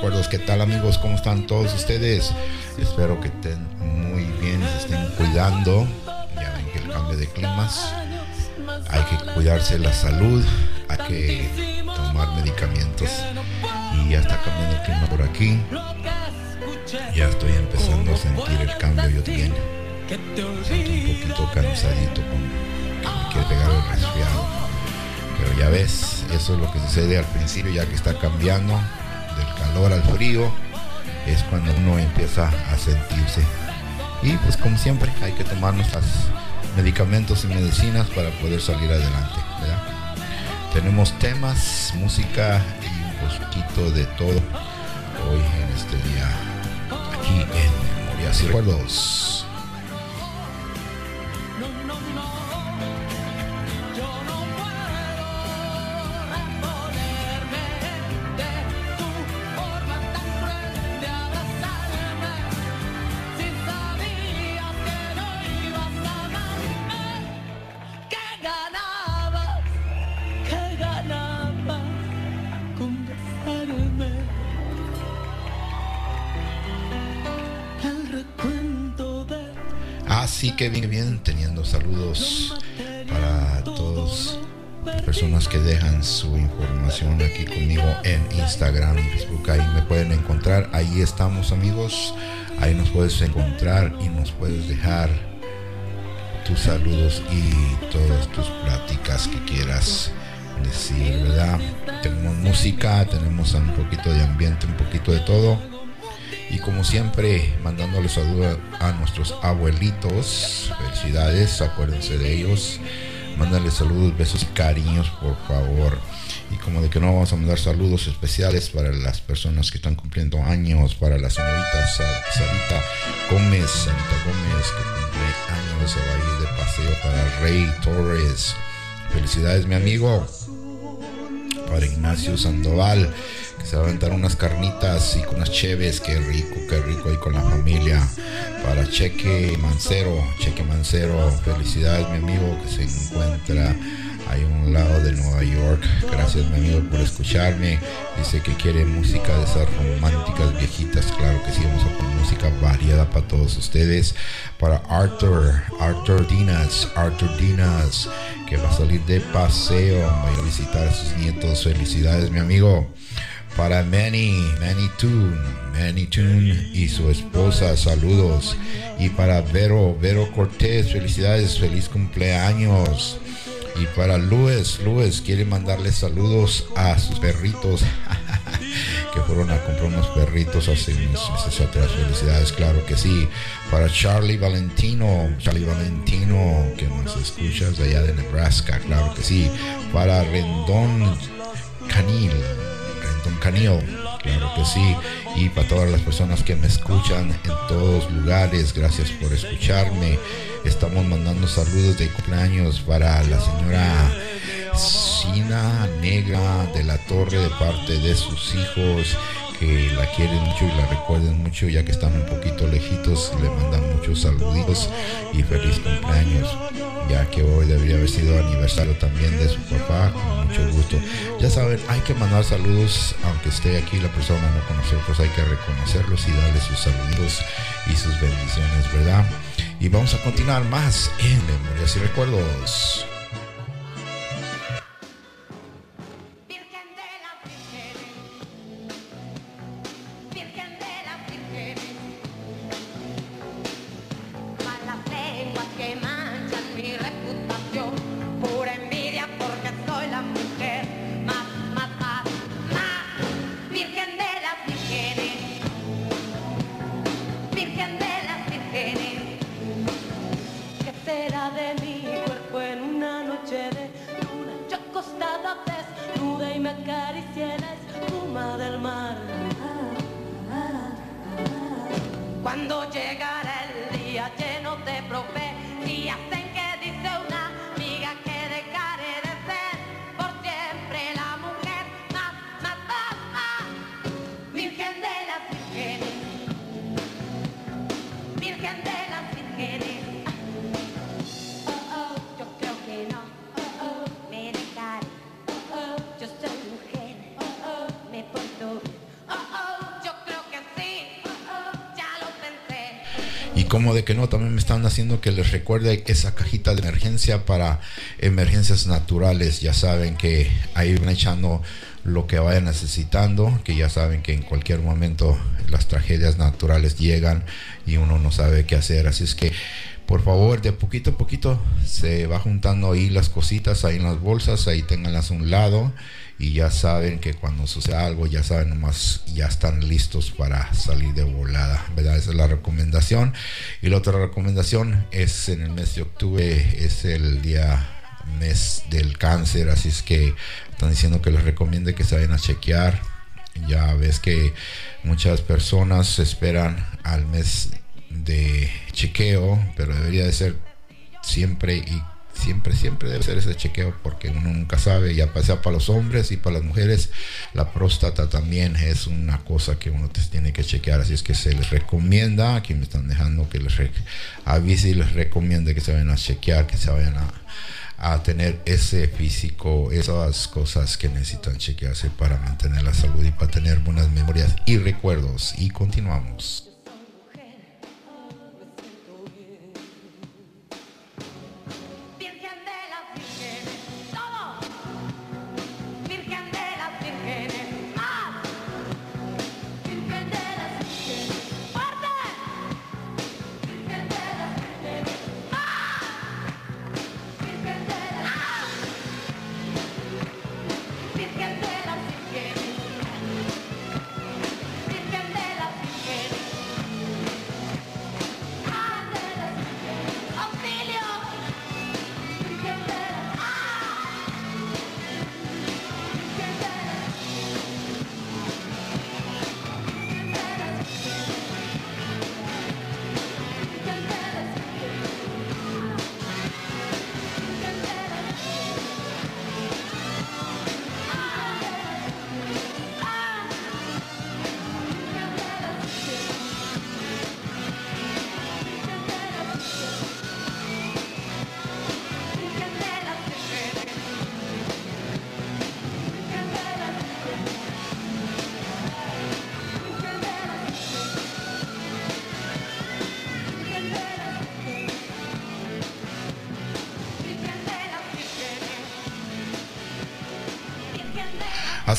Recuerdos. ¿Qué tal, amigos? ¿Cómo están todos ustedes? Espero que estén muy bien, se estén cuidando. Ya ven que el cambio de climas. Hay que cuidarse la salud. Hay que tomar medicamentos. Y ya está cambiando el clima por aquí. Ya estoy empezando a sentir el cambio yo también. Siento un poquito cansadito con que me quiere pegar el resfriado. Pero ya ves, eso es lo que sucede al principio, ya que está cambiando calor al frío, es cuando uno empieza a sentirse. Y pues como siempre, hay que tomar nuestros medicamentos y medicinas para poder salir adelante. Tenemos temas, música y un poquito de todo hoy en este día aquí en Memorias y Recuerdos. Aquí conmigo en Instagram y Facebook. Ahí me pueden encontrar, ahí estamos amigos. Ahí nos puedes encontrar y nos puedes dejar tus saludos y todas tus pláticas que quieras decir, ¿verdad? Tenemos música, tenemos un poquito de ambiente, un poquito de todo. Y como siempre, mandándole saludos a nuestros abuelitos. Felicidades, acuérdense de ellos. Mándale saludos, besos cariños, por favor. Y como de que no vamos a mandar saludos especiales para las personas que están cumpliendo años, para la señorita Sa- Sarita Gómez, Sarita Gómez, que cumple años, se va a ir de paseo para Rey Torres. Felicidades, mi amigo para Ignacio Sandoval, que se va a aventar unas carnitas y con unas cheves, qué rico, qué rico ahí con la familia. Para Cheque Mancero, Cheque Mancero, felicidades mi amigo que se encuentra ahí a un lado de Nueva York. Gracias mi amigo por escucharme. Dice que quiere música de esas románticas viejitas. Claro que sí, vamos a poner música variada para todos ustedes. Para Arthur, Arthur Dinas, Arthur Dinas, que va a salir de paseo, va a visitar a sus nietos. Felicidades mi amigo. Para Manny, Manny Toon, Manny Toon y su esposa, saludos. Y para Vero, Vero Cortés, felicidades, feliz cumpleaños. Y para Luis, Luis quiere mandarle saludos a sus perritos que fueron a comprar unos perritos hace unos meses atrás. Felicidades, claro que sí. Para Charlie Valentino, Charlie Valentino, que nos escuchas allá de Nebraska, claro que sí. Para Rendón Canil, Rendón Canil, claro que sí. Y para todas las personas que me escuchan en todos lugares, gracias por escucharme. Estamos mandando saludos de cumpleaños para la señora Sina Negra de la Torre de parte de sus hijos que la quieren mucho y la recuerden mucho ya que están un poquito lejitos le mandan muchos saluditos y feliz cumpleaños ya que hoy debería haber sido aniversario también de su papá con mucho gusto. Ya saben hay que mandar saludos aunque esté aquí la persona no con nosotros hay que reconocerlos y darle sus saludos y sus bendiciones verdad y vamos a continuar más en Memorias y Recuerdos Y como de que no, también me están haciendo que les recuerde esa cajita de emergencia para emergencias naturales. Ya saben que ahí van echando lo que vayan necesitando, que ya saben que en cualquier momento las tragedias naturales llegan y uno no sabe qué hacer. Así es que, por favor, de poquito a poquito se va juntando ahí las cositas ahí en las bolsas, ahí ténganlas a un lado y ya saben que cuando sucede algo, ya saben nomás, ya están listos para salir de volada, ¿verdad? Esa es la recomendación. Y la otra recomendación es en el mes de octubre, es el día mes del cáncer, así es que están diciendo que les recomiende que se vayan a chequear. Ya ves que muchas personas esperan al mes de chequeo, pero debería de ser siempre y siempre, siempre debe ser ese chequeo porque uno nunca sabe, ya sea para los hombres y para las mujeres, la próstata también es una cosa que uno tiene que chequear, así es que se les recomienda, aquí me están dejando que les avise y les recomiende que se vayan a chequear, que se vayan a a tener ese físico, esas cosas que necesitan chequearse para mantener la salud y para tener buenas memorias y recuerdos. Y continuamos.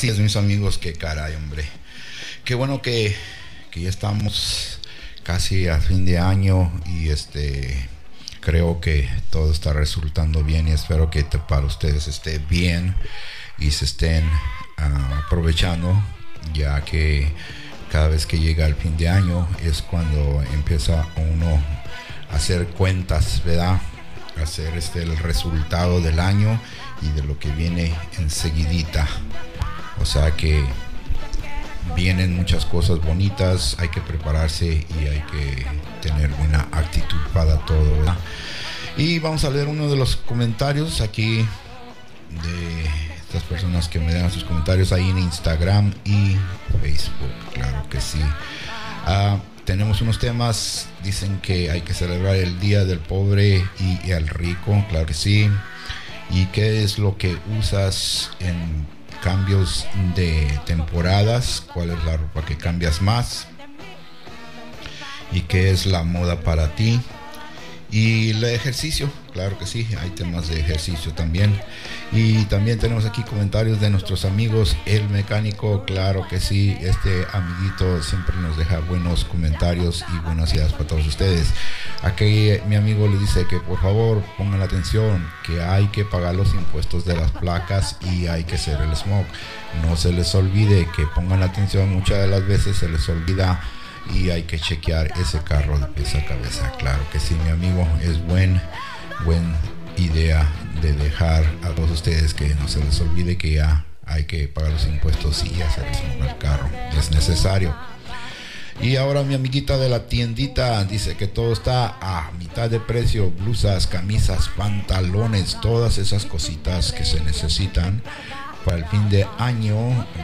Así mis amigos, que caray, hombre. Qué bueno que, que ya estamos casi a fin de año y este creo que todo está resultando bien y espero que para ustedes esté bien y se estén ah, aprovechando ya que cada vez que llega el fin de año es cuando empieza uno a hacer cuentas, ¿verdad? Hacer este el resultado del año y de lo que viene enseguidita. O sea que vienen muchas cosas bonitas, hay que prepararse y hay que tener buena actitud para todo. Y vamos a leer uno de los comentarios aquí de estas personas que me dan sus comentarios ahí en Instagram y Facebook, claro que sí. Ah, tenemos unos temas, dicen que hay que celebrar el Día del Pobre y, y el Rico, claro que sí. ¿Y qué es lo que usas en cambios de temporadas? ¿Cuál es la ropa que cambias más? ¿Y qué es la moda para ti? Y el ejercicio, claro que sí, hay temas de ejercicio también. Y también tenemos aquí comentarios de nuestros amigos, el mecánico, claro que sí, este amiguito siempre nos deja buenos comentarios y buenas ideas para todos ustedes. Aquí mi amigo le dice que por favor pongan atención, que hay que pagar los impuestos de las placas y hay que hacer el smog. No se les olvide que pongan atención, muchas de las veces se les olvida y hay que chequear ese carro de pieza a cabeza. Claro que sí, mi amigo, es buen, buen idea de dejar a todos ustedes que no se les olvide que ya hay que pagar los impuestos y hacer el carro. Es necesario. Y ahora mi amiguita de la tiendita dice que todo está a mitad de precio, blusas, camisas, pantalones, todas esas cositas que se necesitan para el fin de año.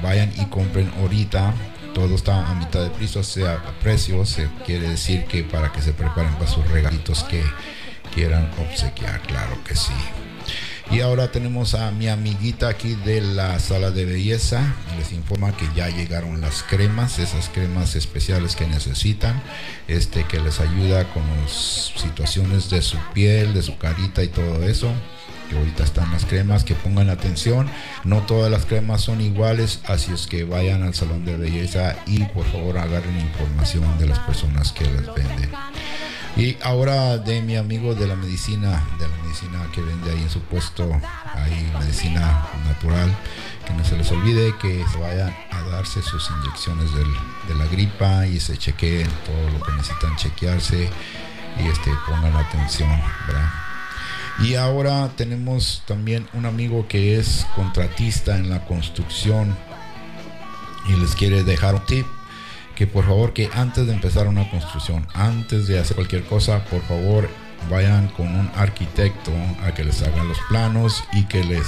Vayan y compren ahorita. Todo está a mitad de precio, sea, a precio, se quiere decir que para que se preparen para sus regalitos que quieran obsequiar, claro que sí. Y Y ahora tenemos a mi amiguita aquí de la sala de belleza. Les informa que ya llegaron las cremas, esas cremas especiales que necesitan, este que les ayuda con las situaciones de su piel, de su carita y todo eso. Que ahorita están las cremas, que pongan atención. No todas las cremas son iguales, así es que vayan al salón de belleza y por favor agarren información de las personas que les venden. Y ahora de mi amigo de la medicina, de la medicina que vende ahí en su puesto, ahí medicina natural, que no se les olvide que vayan a darse sus inyecciones del- de la gripa y se chequeen todo lo que necesitan chequearse y este pongan atención, ¿verdad? Y ahora tenemos también un amigo que es contratista en la construcción y les quiere dejar un tip que por favor que antes de empezar una construcción, antes de hacer cualquier cosa, por favor vayan con un arquitecto a que les haga los planos y que les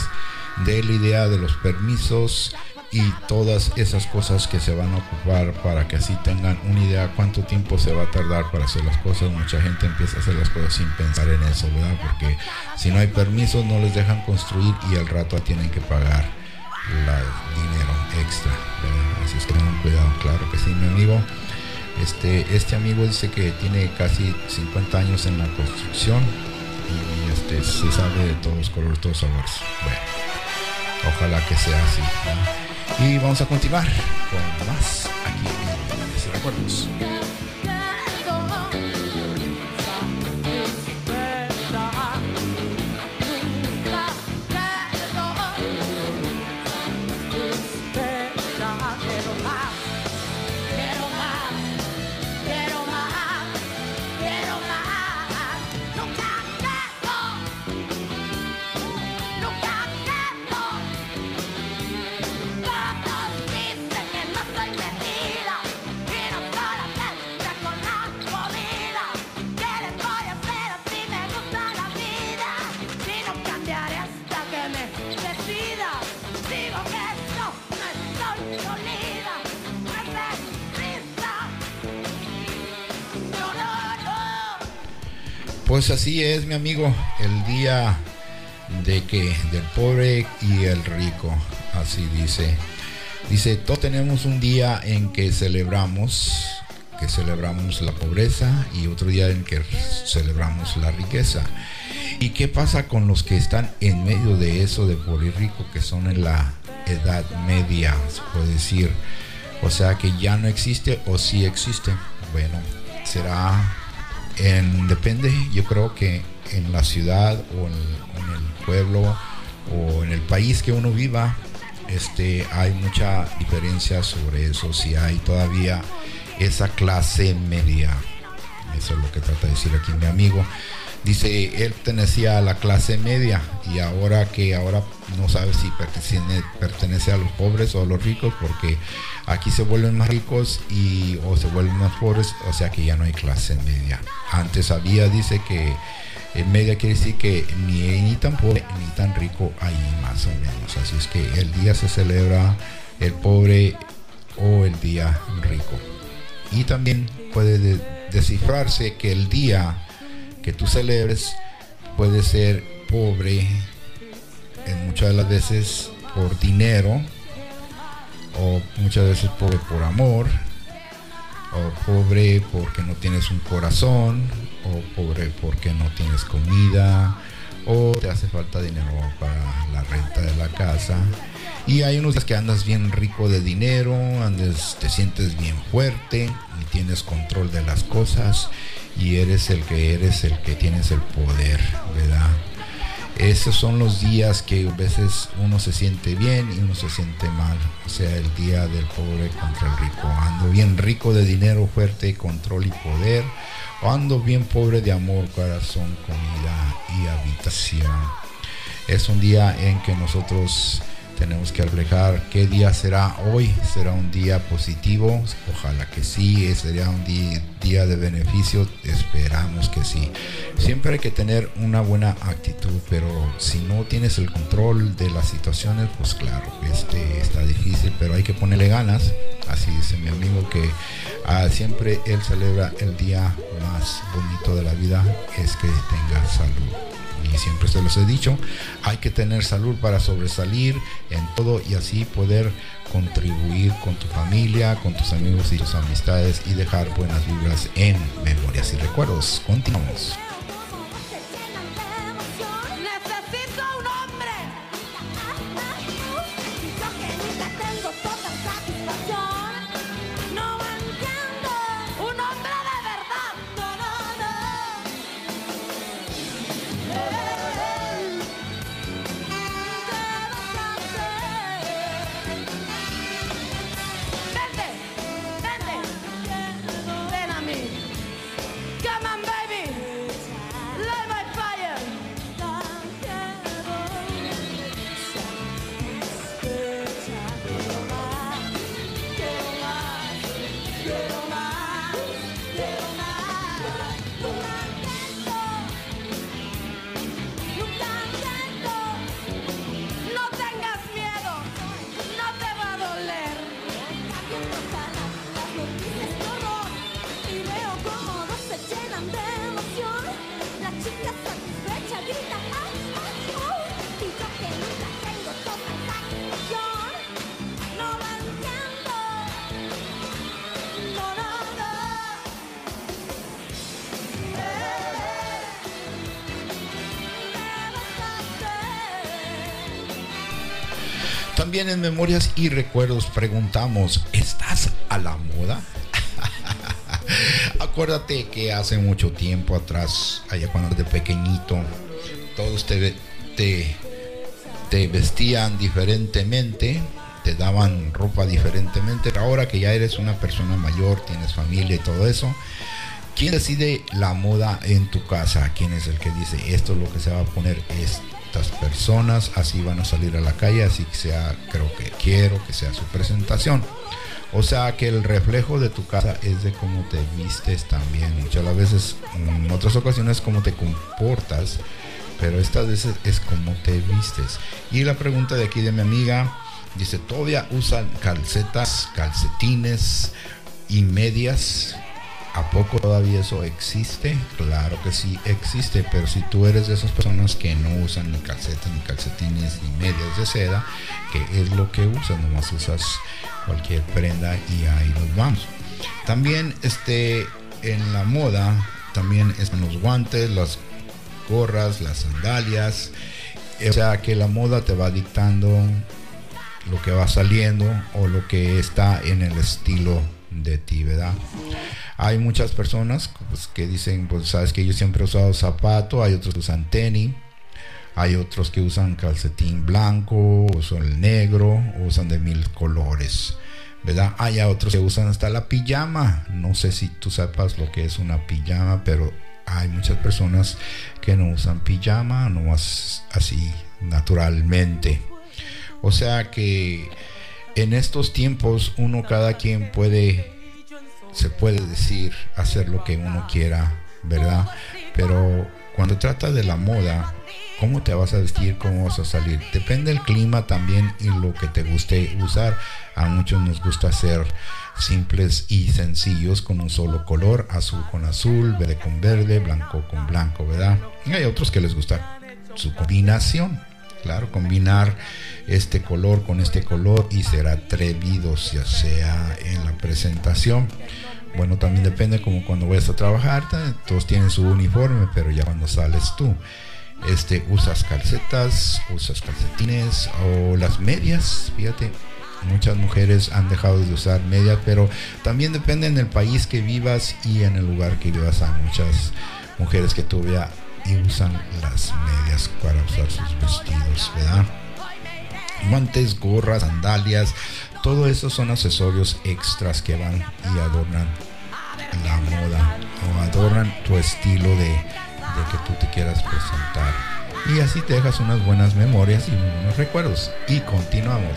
dé la idea de los permisos y todas esas cosas que se van a ocupar para que así tengan una idea cuánto tiempo se va a tardar para hacer las cosas. Mucha gente empieza a hacer las cosas sin pensar en eso, ¿verdad? Porque si no hay permisos no les dejan construir y al rato tienen que pagar la dinero extra. Así es que tengan cuidado, claro que sí, mi amigo. Este, este amigo dice que tiene casi 50 años en la construcción y este, se sabe de todos colores, todos sabores. Bueno, ojalá que sea así. Y vamos a continuar con más aquí en Recuerdos. Pues así es, mi amigo, el día de que del pobre y el rico, así dice. Dice, todos tenemos un día en que celebramos, que celebramos la pobreza y otro día en que celebramos la riqueza. ¿Y qué pasa con los que están en medio de eso de pobre y rico, que son en la edad media, se puede decir? O sea que ya no existe o sí existe. Bueno, será en, depende, yo creo que en la ciudad o en, en el pueblo o en el país que uno viva, este, hay mucha diferencia sobre eso, si hay todavía esa clase media. Eso es lo que trata de decir aquí mi amigo. Dice, él pertenecía a la clase media y ahora que ahora no sabe si pertenece, pertenece a los pobres o a los ricos porque aquí se vuelven más ricos y o se vuelven más pobres, o sea que ya no hay clase media. Antes había, dice que en media quiere decir que ni, ni tan pobre ni tan rico ahí más o menos. Así es que el día se celebra el pobre o el día rico. Y también puede de- descifrarse que el día que tú celebres puede ser pobre en muchas de las veces por dinero o muchas veces pobre por amor o pobre porque no tienes un corazón o pobre porque no tienes comida o te hace falta dinero para la renta de la casa y hay unos días que andas bien rico de dinero andas te sientes bien fuerte y tienes control de las cosas y eres el que eres el que tienes el poder verdad esos son los días que a veces uno se siente bien y uno se siente mal. O sea, el día del pobre contra el rico. Ando bien rico de dinero, fuerte, control y poder. Ando bien pobre de amor, corazón, comida y habitación. Es un día en que nosotros tenemos que reflejar qué día será hoy. ¿Será un día positivo? Ojalá que sí. ¿Será un día de beneficio? Esperamos que sí. Siempre hay que tener una buena actitud, pero si no tienes el control de las situaciones, pues claro, este está difícil, pero hay que ponerle ganas. Así dice mi amigo que ah, siempre él celebra el día más bonito de la vida es que tenga salud. Y siempre se los he dicho, hay que tener salud para sobresalir en todo y así poder contribuir con tu familia, con tus amigos y tus amistades y dejar buenas vibras en memorias y recuerdos. Continuamos. También en Memorias y Recuerdos preguntamos, ¿estás a la moda? Acuérdate que hace mucho tiempo atrás, allá cuando eras de pequeñito, todos te, te, te vestían diferentemente, te daban ropa diferentemente. Ahora que ya eres una persona mayor, tienes familia y todo eso, ¿quién decide la moda en tu casa? ¿Quién es el que dice esto es lo que se va a poner estas personas? Así van a salir a la calle, así que sea, creo que quiero que sea su presentación. O sea que el reflejo de tu casa es de cómo te vistes también. Muchas las veces, en otras ocasiones, cómo te comportas, pero estas veces es cómo te vistes. Y la pregunta de aquí de mi amiga dice: ¿Todavía usan calcetas, calcetines y medias? ¿A poco todavía eso existe? Claro que sí existe, pero si tú eres de esas personas que no usan ni calcetas, ni calcetines, ni medias de seda, que es lo que usas, nomás usas cualquier prenda y ahí nos vamos. También este, en la moda, también están los guantes, las gorras, las sandalias, o sea que la moda te va dictando lo que va saliendo o lo que está en el estilo de ti, ¿verdad? Hay muchas personas pues, que dicen, pues sabes que yo siempre he usado zapato, hay otros que usan tenis, hay otros que usan calcetín blanco, usan el negro, usan de mil colores, ¿verdad? Hay otros que usan hasta la pijama, no sé si tú sepas lo que es una pijama, pero hay muchas personas que no usan pijama, no así naturalmente. O sea que en estos tiempos uno cada quien puede, se puede decir, hacer lo que uno quiera, ¿verdad? Pero cuando trata de la moda, ¿cómo te vas a vestir? ¿Cómo vas a salir? Depende del clima también y lo que te guste usar. A muchos nos gusta ser simples y sencillos con un solo color, azul con azul, verde con verde, blanco con blanco, ¿verdad? Y hay otros que les gusta su combinación. Claro, combinar este color con este color y ser atrevidos, ya sea en la presentación. Bueno, también depende como cuando vayas a trabajar, todos tienen su uniforme, pero ya cuando sales tú, este, usas calcetas, usas calcetines o las medias, fíjate, muchas mujeres han dejado de usar medias, pero también depende en el país que vivas y en el lugar que vivas. Hay muchas mujeres que todavía y usan las medias para usar sus vestidos, ¿verdad? Guantes, gorras, sandalias, todo eso son accesorios extras que van y adornan la moda o adornan tu estilo de, de que tú te quieras presentar. Y así te dejas unas buenas memorias y unos recuerdos. Y continuamos.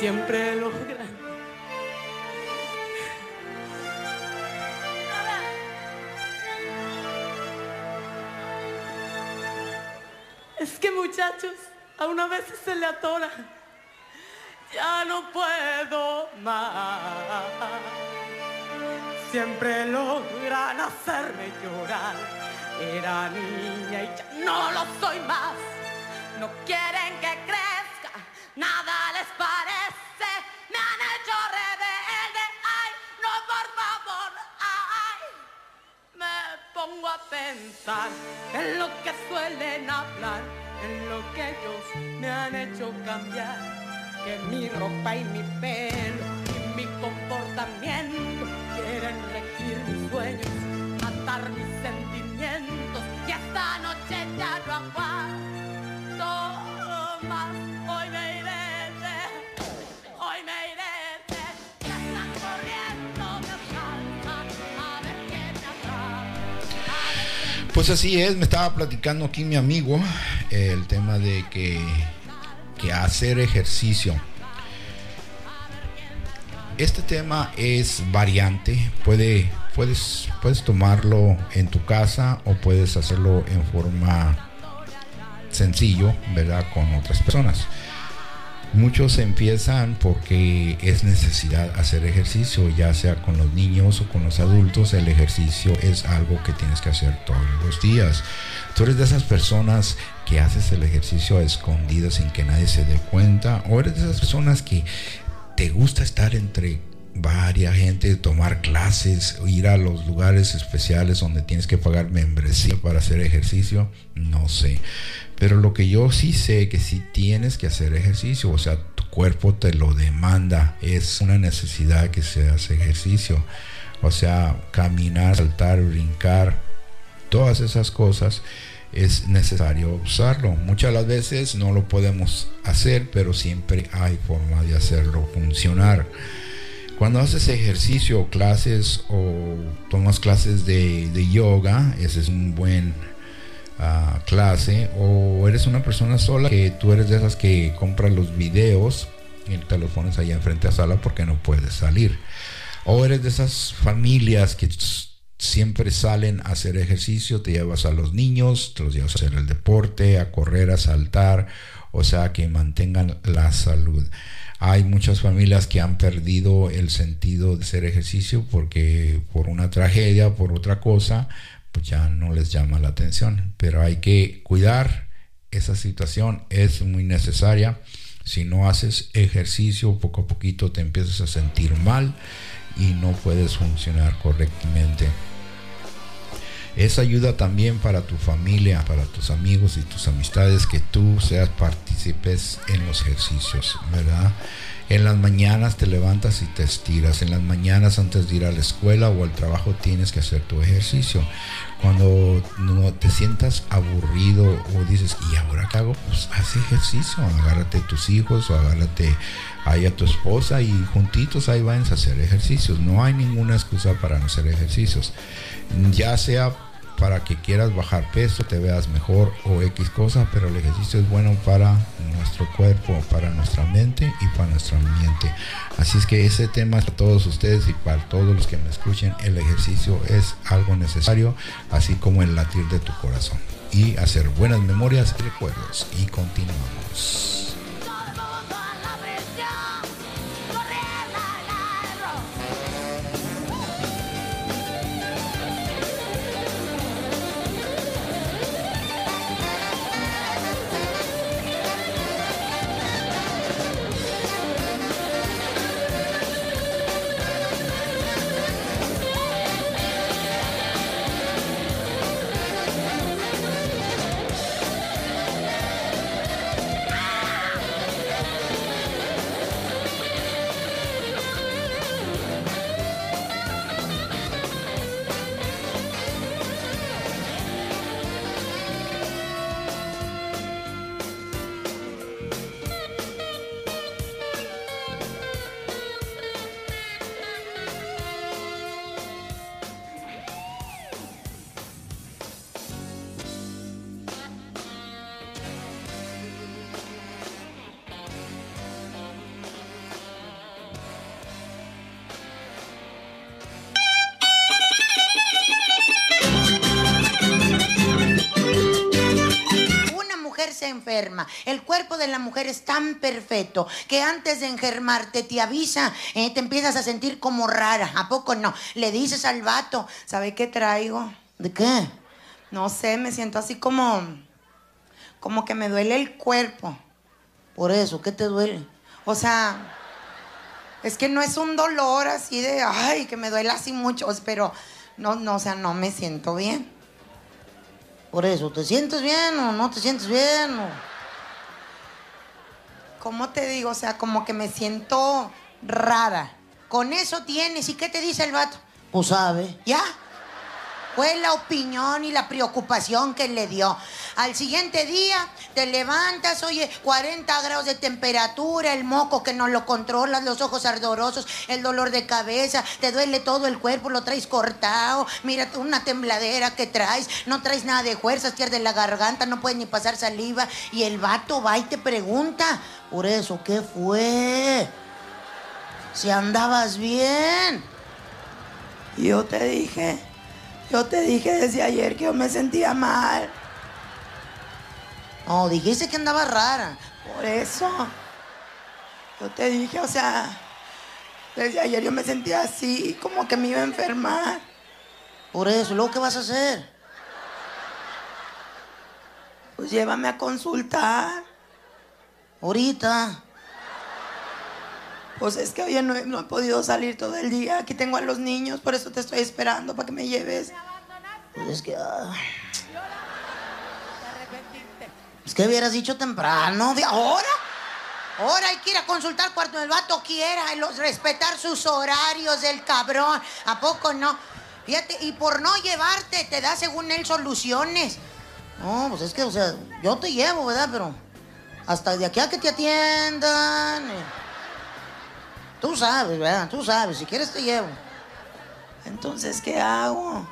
Siempre los Es que muchachos, a una vez se le atora. Ya no puedo más. Siempre logran hacerme llorar. Era niña y ya no lo soy más. No quieren que crezca, nada les parece. Me han hecho rebelde. Ay, no, por favor. Ay, me pongo a pensar en lo que suelen hablar, en lo que ellos me han hecho cambiar. Que mi ropa y mi pelo y mi comportamiento mis sentimientos. Y esta noche ya no aguanto más. Hoy me iré de, hoy me iré están corriendo, me asaltan, a ver quién me atrapa. Pues así es, me estaba platicando aquí mi amigo eh, el tema de que, que hacer ejercicio. Este tema es variante, puede, puedes, puedes tomarlo en tu casa o puedes hacerlo en forma sencillo, ¿verdad? Con otras personas. Muchos empiezan porque es necesidad hacer ejercicio, ya sea con los niños o con los adultos, el ejercicio es algo que tienes que hacer todos los días. Tú eres de esas personas que haces el ejercicio a escondidas sin que nadie se dé cuenta, o eres de esas personas que te gusta estar entre varias gente, tomar clases, ir a los lugares especiales donde tienes que pagar membresía para hacer ejercicio, no sé. Pero lo que yo sí sé que sí tienes que hacer ejercicio, o sea, tu cuerpo te lo demanda, es una necesidad que se hace ejercicio. O sea, caminar, saltar, brincar, todas esas cosas es necesario usarlo. Muchas las veces no lo podemos hacer, pero siempre hay forma de hacerlo funcionar. Cuando haces ejercicio, clases o tomas clases de, yoga, ese es un buen ah, clase. O eres una persona sola que tú eres de esas que compras los videos y te los pones allá enfrente a sala porque no puedes salir. O eres de esas familias que siempre salen a hacer ejercicio, te llevas a los niños, te los llevas a hacer el deporte, a correr, a saltar, o sea, que mantengan la salud. Hay muchas familias que han perdido el sentido de hacer ejercicio porque por una tragedia, por otra cosa, pues ya no les llama la atención. Pero hay que cuidar esa situación, es muy necesaria. Si no haces ejercicio, poco a poquito te empiezas a sentir mal y no puedes funcionar correctamente. Es ayuda también para tu familia, para tus amigos y tus amistades que tú seas partícipes en los ejercicios, ¿verdad? En las mañanas te levantas y te estiras. En las mañanas antes de ir a la escuela o al trabajo tienes que hacer tu ejercicio. Cuando no te sientas aburrido o dices, ¿y ahora qué hago? Pues haz ejercicio. Agárrate a tus hijos o agárrate ahí a tu esposa y juntitos ahí van a hacer ejercicios. No hay ninguna excusa para no hacer ejercicios. Ya sea para que quieras bajar peso, te veas mejor o X cosa, pero el ejercicio es bueno para nuestro cuerpo, para nuestra mente y para nuestro ambiente. Así es que ese tema es para todos ustedes y para todos los que me escuchen, el ejercicio es algo necesario, así como el latir de tu corazón. Y hacer buenas memorias y recuerdos. Y continuamos. Es tan perfecto que antes de enfermarte te avisa, eh, te empiezas a sentir como rara. ¿A poco no? Le dices al vato, ¿sabe qué traigo? ¿De qué? No sé, me siento así como, como que me duele el cuerpo. Por eso, ¿qué te duele? O sea, es que no es un dolor así de, ay, que me duele así mucho, pero no, no, o sea, no me siento bien. Por eso, ¿te sientes bien o no te sientes bien? ¿Cómo te digo? O sea, como que me siento rara. Con eso tienes. ¿Y qué te dice el vato? Pues sabe. ¿Ya? Fue la opinión y la preocupación que le dio. Al siguiente día te levantas, oye, 40 grados de temperatura, el moco que no lo controlas, los ojos ardorosos, el dolor de cabeza, te duele todo el cuerpo, lo traes cortado, mira una tembladera que traes, no traes nada de fuerzas, pierdes la garganta, no puedes ni pasar saliva y el vato va y te pregunta, por eso, ¿qué fue? Si andabas bien. Yo te dije, yo te dije desde ayer que yo me sentía mal. No, dijiste que andaba rara. Por eso. Yo te dije, o sea, desde ayer yo me sentía así, como que me iba a enfermar. Por eso, ¿luego qué vas a hacer? Pues llévame a consultar. Ahorita. Pues es que hoy no he, no he podido salir todo el día. Aquí tengo a los niños, por eso te estoy esperando para que me lleves. Pues es que. ah, es que hubieras dicho temprano. de- ¿Ahora? Ahora hay que ir a consultar cuando el vato quiera, los- respetar sus horarios del cabrón. ¿A poco no? Fíjate, y por no llevarte, te da según él soluciones. No, pues es que, o sea, yo te llevo, ¿verdad? Pero hasta de aquí a que te atiendan. Tú sabes, ¿verdad? Tú sabes, si quieres te llevo. Entonces, ¿qué hago?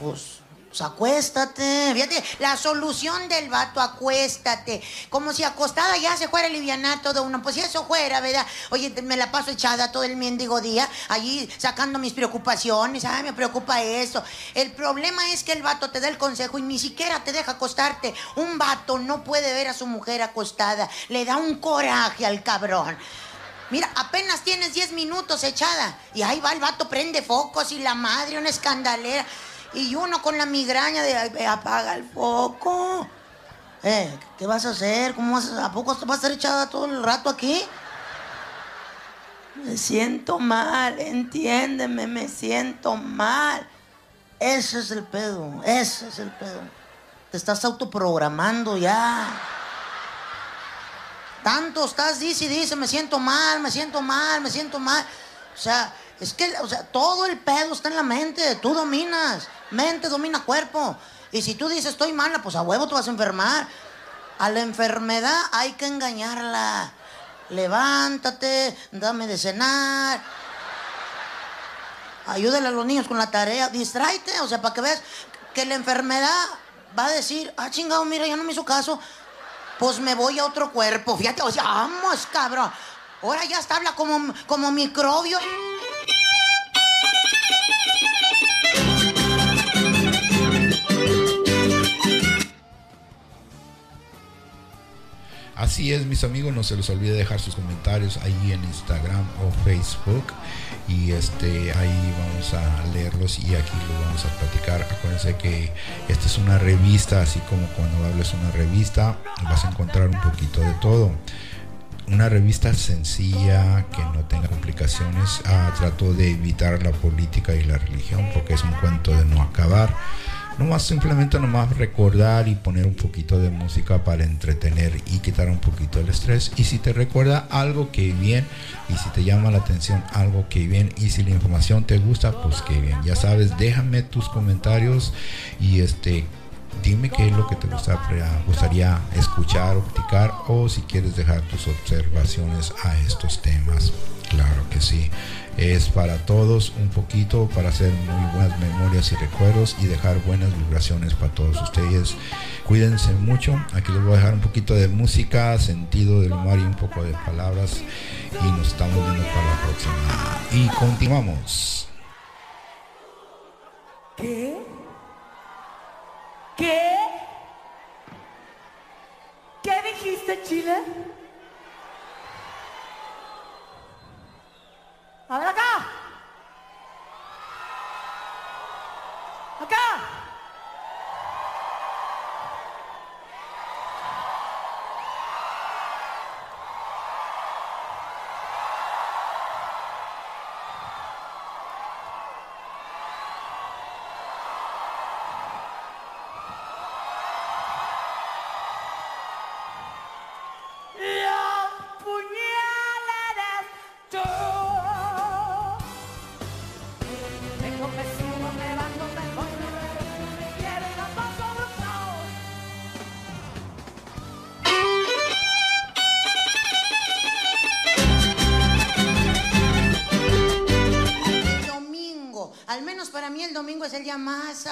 Pues, pues acuéstate. Fíjate, la solución del vato, acuéstate. Como si acostada ya se fuera a alivianar todo uno. Pues si eso fuera, ¿verdad? Oye, me la paso echada todo el mendigo día, allí sacando mis preocupaciones. Ay, me preocupa eso. El problema es que el vato te da el consejo y ni siquiera te deja acostarte. Un vato no puede ver a su mujer acostada. Le da un coraje al cabrón. Mira, apenas tienes 10 minutos echada. Y ahí va el vato, prende focos y la madre, una escandalera. Y uno con la migraña de "Ay, ve, apaga el foco. Eh, ¿qué vas a hacer? ¿Cómo vas a, ¿A poco vas a estar echada todo el rato aquí? Me siento mal, entiéndeme, me siento mal. Ese es el pedo, ese es el pedo. Te estás autoprogramando ya. Tanto estás, dice y dice, me siento mal, me siento mal, me siento mal. O sea, es que, o sea, todo el pedo está en la mente, tú dominas. Mente domina cuerpo. Y si tú dices estoy mala, pues a huevo te vas a enfermar. A la enfermedad hay que engañarla. Levántate, dame de cenar. Ayúdale a los niños con la tarea, distráete, o sea, para que veas que la enfermedad va a decir, ah, chingado, mira, ya no me hizo caso, pues me voy a otro cuerpo, fíjate, o sea, vamos, cabrón. Ahora ya está, habla como, como microbio. Así es, mis amigos, no se les olvide dejar sus comentarios ahí en Instagram o Facebook y este ahí vamos a leerlos y aquí los vamos a platicar. Acuérdense que esta es una revista, así como cuando hables una revista vas a encontrar un poquito de todo. Una revista sencilla que no tenga complicaciones. Ah, trato de evitar la política y la religión porque es un cuento de no acabar. Nomás simplemente nomás recordar y poner un poquito de música para entretener y quitar un poquito el estrés. Y si te recuerda algo que bien, y si te llama la atención algo que bien, y si la información te gusta, pues que bien. Ya sabes, déjame tus comentarios y este dime qué es lo que te gusta- gustaría escuchar o platicar o si quieres dejar tus observaciones a estos temas. Claro que sí. Es para todos un poquito para hacer muy buenas memorias y recuerdos y dejar buenas vibraciones para todos ustedes. Cuídense mucho. Aquí les voy a dejar un poquito de música, sentido del humor y un poco de palabras. Y nos estamos viendo para la próxima. Y continuamos. ¿Qué? ¿Qué? Chile? A ver acá. Acá. Los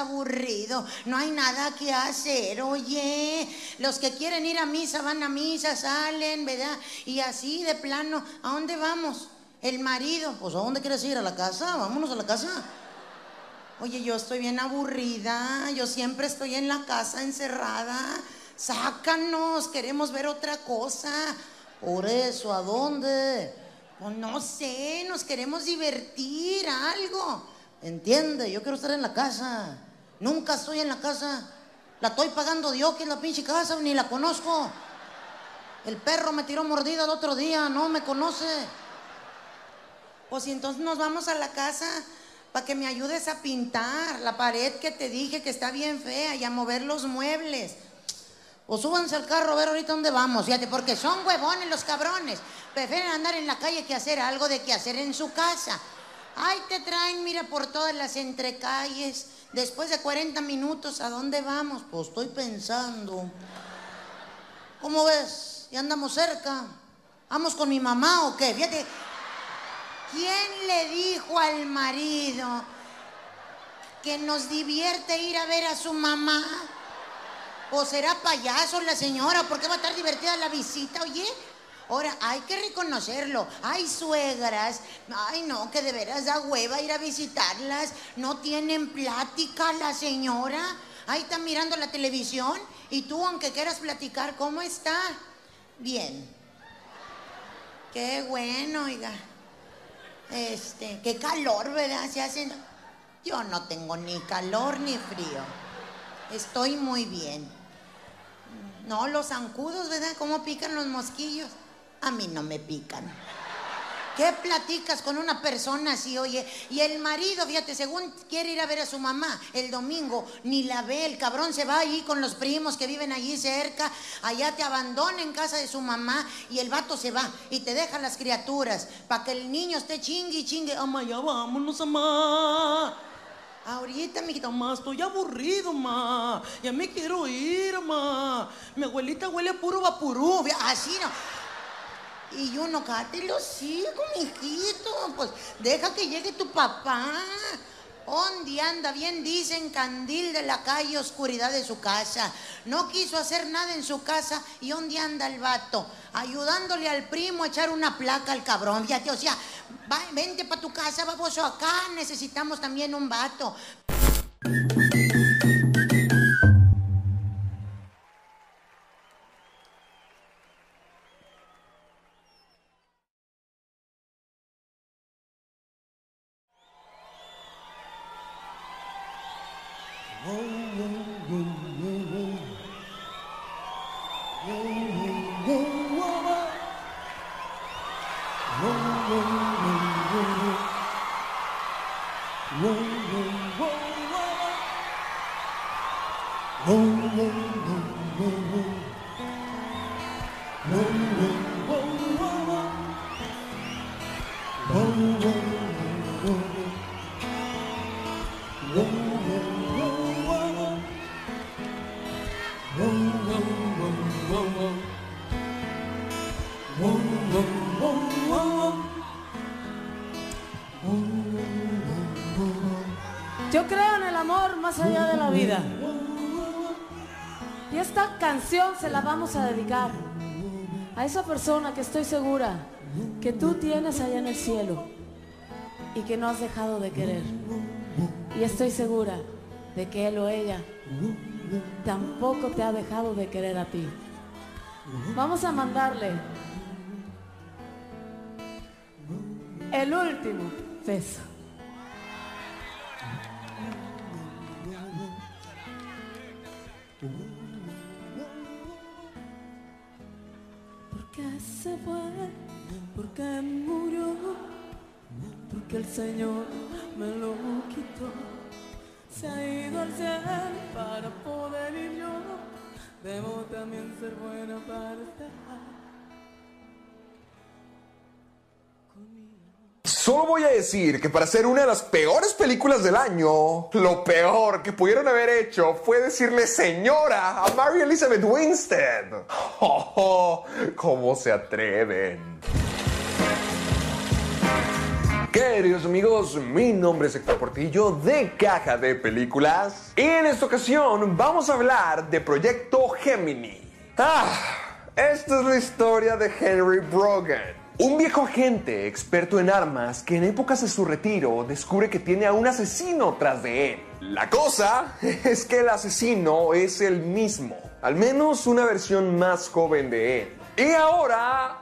aburrido. No hay nada que hacer, oye. Los que quieren ir a misa van a misa, salen, ¿verdad? Y así de plano, ¿a dónde vamos? El marido, pues ¿a dónde quieres ir? ¿A la casa? Vámonos a la casa. Oye, yo estoy bien aburrida, yo siempre estoy en la casa encerrada. Sácanos, queremos ver otra cosa. Por eso, ¿a dónde? Pues no sé, nos queremos divertir, algo. ¿Entiende? Yo quiero estar en la casa. Nunca estoy en la casa. La estoy pagando Dios, que es la pinche casa, ni la conozco. El perro me tiró mordida el otro día, no me conoce. Pues entonces nos vamos a la casa para que me ayudes a pintar la pared que te dije que está bien fea y a mover los muebles. O súbanse al carro a ver ahorita dónde vamos, fíjate, porque son huevones los cabrones. Prefieren andar en la calle que hacer algo de que hacer en su casa. Ay, te traen, mira, por todas las entrecalles. Después de 40 minutos, ¿a dónde vamos? Pues estoy pensando. ¿Cómo ves? ¿Ya andamos cerca? ¿Vamos con mi mamá o qué? Fíjate, ¿quién le dijo al marido que nos divierte ir a ver a su mamá? ¿O será payaso la señora? ¿Por qué va a estar divertida la visita? Oye, ahora hay que reconocerlo. Hay suegras. Ay, no, que de veras da hueva ir a visitarlas. No tienen plática la señora. Ahí está mirando la televisión. Y tú, aunque quieras platicar, ¿cómo está? Bien. Qué bueno, oiga. Este, qué calor, ¿verdad? Se hace. Yo no tengo ni calor ni frío. Estoy muy bien. No, los zancudos, ¿verdad? ¿Cómo pican los mosquillos? A mí no me pican. ¿Qué platicas con una persona así, oye? Y el marido, fíjate, según quiere ir a ver a su mamá el domingo, ni la ve, el cabrón se va allí con los primos que viven allí cerca, allá te abandona en casa de su mamá y el vato se va y te deja las criaturas para que el niño esté chingue y chingue. Ama, ya vámonos, ama. Ahorita, mijito, ma, estoy aburrido, ma. Ya me quiero ir, ma. Mi abuelita huele a puro vapurú. Así no. Y uno, cállate los hocico, mijito. Pues deja que llegue tu papá. ¿Dónde anda? Bien dicen, candil de la calle, oscuridad de su casa. No quiso hacer nada en su casa. ¿Y dónde anda el vato? Ayudándole al primo a echar una placa al cabrón. Fíjate, o sea, vente para tu casa, baboso. Acá necesitamos también un vato. Se la vamos a dedicar a esa persona que estoy segura que tú tienes allá en el cielo y que no has dejado de querer. Y estoy segura de que él o ella tampoco te ha dejado de querer a ti. Vamos a mandarle el último beso. Se fue, porque murió, porque el Señor me lo quitó. Se ha ido al cielo para poder ir yo. Debo también ser buena para estar Solo voy a decir que para ser una de las peores películas del año, lo peor que pudieron haber hecho fue decirle señora a Mary Elizabeth Winstead. Oh, oh, ¿Cómo se atreven? Queridos amigos, mi nombre es Héctor Portillo de Caja de Películas y en esta ocasión vamos a hablar de Proyecto Gemini. Ah, esta es la historia de Henry Brogan. Un viejo agente experto en armas que en épocas de su retiro descubre que tiene a un asesino tras de él. La cosa es que el asesino es el mismo, al menos una versión más joven de él. Y ahora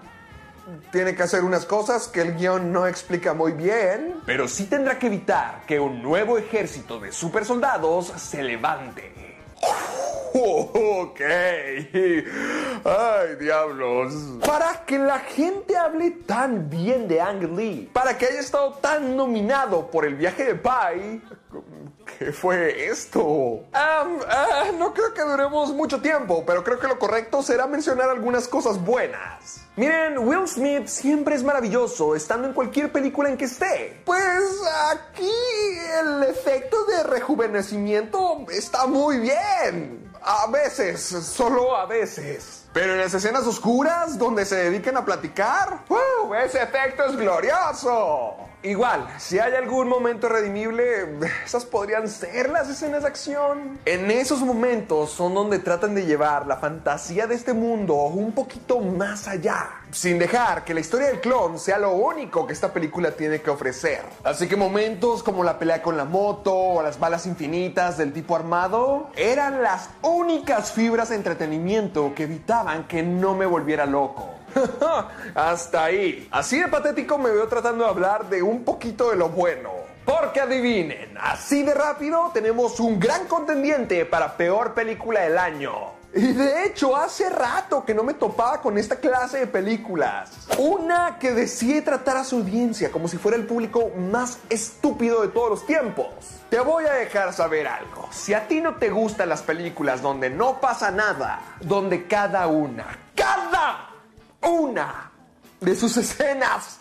tiene que hacer unas cosas que el guion no explica muy bien, pero sí tendrá que evitar que un nuevo ejército de supersoldados se levante. Ok. Ay, diablos. Para que la gente hable tan bien de Ang Lee, para que haya estado tan nominado por el viaje de Pai, ¿qué fue esto? Am, ah, no creo que duremos mucho tiempo, pero creo que lo correcto será mencionar algunas cosas buenas. Miren, Will Smith siempre es maravilloso estando en cualquier película en que esté. Pues aquí el efecto de rejuvenecimiento está muy bien. A veces, solo a veces. Pero en las escenas oscuras donde se dedican a platicar, ¡wow! ese efecto es glorioso. Igual, si hay algún momento redimible, esas podrían ser las escenas de acción. En esos momentos son donde tratan de llevar la fantasía de este mundo un poquito más allá, sin dejar que la historia del clon sea lo único que esta película tiene que ofrecer. Así que momentos como la pelea con la moto o las balas infinitas del tipo armado eran las únicas fibras de entretenimiento que evitaban que no me volviera loco. Hasta ahí. Así de patético me veo tratando de hablar de un poquito de lo bueno. Porque adivinen, así de rápido tenemos un gran contendiente para peor película del año. Y de hecho, hace rato que no me topaba con esta clase de películas. Una que decide tratar a su audiencia como si fuera el público más estúpido de todos los tiempos. Te voy a dejar saber algo. Si a ti no te gustan las películas donde no pasa nada, donde cada una, cada una de sus escenas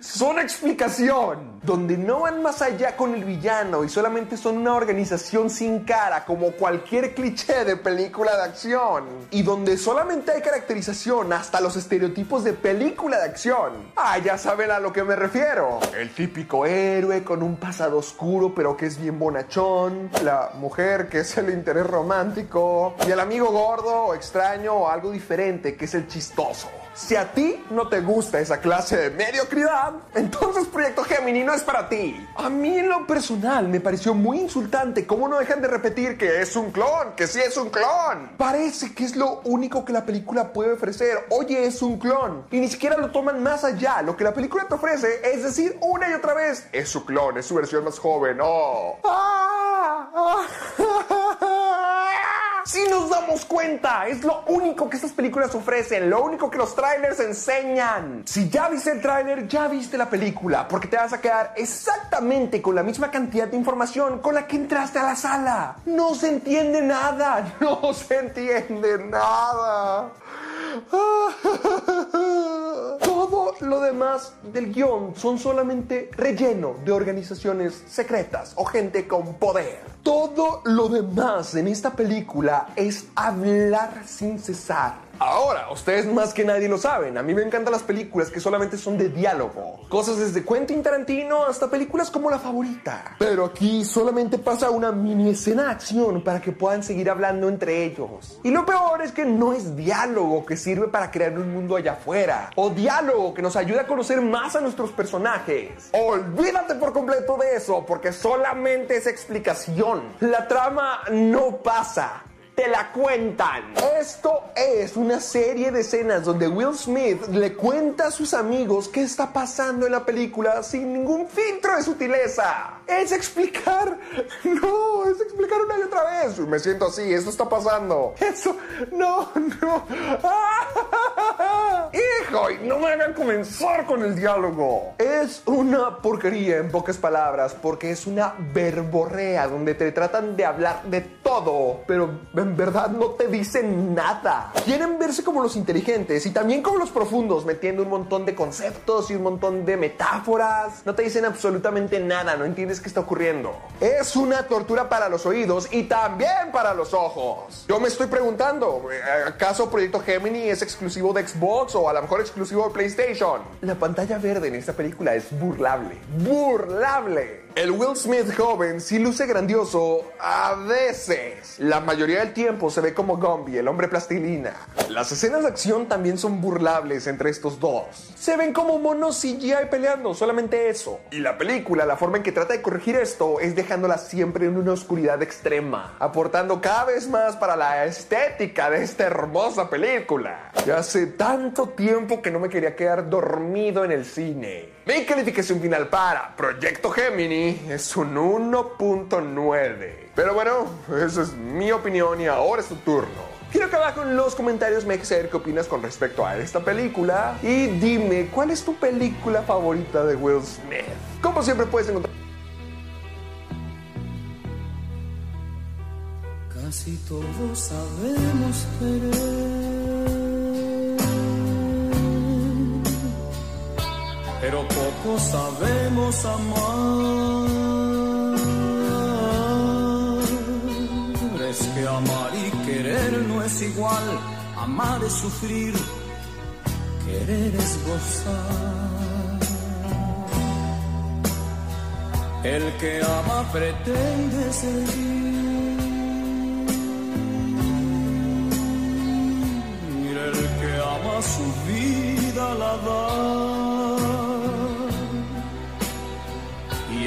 son explicación, donde no van más allá con el villano y solamente son una organización sin cara como cualquier cliché de película de acción, y donde solamente hay caracterización hasta los estereotipos de película de acción. Ah, ya saben a lo que me refiero. El típico héroe con un pasado oscuro pero que es bien bonachón, la mujer que es el interés romántico, y el amigo gordo o extraño o algo diferente que es el chistoso. Si a ti no te gusta esa clase de mediocridad, entonces Proyecto Gemini no es para ti. A mí en lo personal me pareció muy insultante cómo no dejan de repetir que es un clon, que sí es un clon. Parece que es lo único que la película puede ofrecer. Oye, es un clon. Y ni siquiera lo toman más allá. Lo que la película te ofrece es decir una y otra vez, es su clon, es su versión más joven. Oh. Si nos damos cuenta, es lo único que estas películas ofrecen, lo único que los trailers enseñan. Si ya viste el trailer, ya viste la película, porque te vas a quedar exactamente con la misma cantidad de información con la que entraste a la sala. No se entiende nada, no se entiende nada. Todo lo demás del guion son solamente relleno de organizaciones secretas o gente con poder. Todo lo demás en esta película es hablar sin cesar. Ahora, ustedes más que nadie lo saben. A mí me encantan las películas que solamente son de diálogo. Cosas desde Quentin Tarantino hasta películas como La Favorita. Pero aquí solamente pasa una mini escena de acción para que puedan seguir hablando entre ellos. Y lo peor es que no es diálogo que sirve para crear un mundo allá afuera. O diálogo que nos ayuda a conocer más a nuestros personajes. Olvídate por completo de eso, porque solamente es explicación. La trama no pasa. Te la cuentan. Esto es una serie de escenas donde Will Smith le cuenta a sus amigos qué está pasando en la película sin ningún filtro de sutileza. Es explicar, no, es explicar una y otra vez. Me siento así, esto está pasando. Eso, no, no. Hijo, y no me hagan comenzar con el diálogo. Es una porquería en pocas palabras, porque es una verborrea donde te tratan de hablar de todo, pero en verdad no te dicen nada. Quieren verse como los inteligentes y también como los profundos, metiendo un montón de conceptos y un montón de metáforas. No te dicen absolutamente nada, no entiendes qué está ocurriendo. Es una tortura para los oídos y también para los ojos. Yo me estoy preguntando, ¿acaso Proyecto Gemini es exclusivo de Xbox o a lo mejor exclusivo de PlayStation? La pantalla verde en esta película es burlable. ¡Burlable! El Will Smith joven sí luce grandioso a veces. La mayoría del tiempo se ve como Gumby, el hombre plastilina. Las escenas de acción también son burlables entre estos dos. Se ven como monos CGI peleando, solamente eso. Y la película, la forma en que trata de corregir esto es dejándola siempre en una oscuridad extrema, aportando cada vez más para la estética de esta hermosa película. Ya hace tanto tiempo que no me quería quedar dormido en el cine. Mi calificación final para Proyecto Gemini es un 1.9. Pero bueno, esa es mi opinión y ahora es tu turno. Quiero que abajo en los comentarios me dejes saber qué opinas con respecto a esta película y dime cuál es tu película favorita de Will Smith. Como siempre puedes encontrar... Casi todos sabemos querer, pero poco sabemos amar. Es que amar y querer no es igual, amar es sufrir, querer es gozar. El que ama pretende servir. El que ama su vida la da.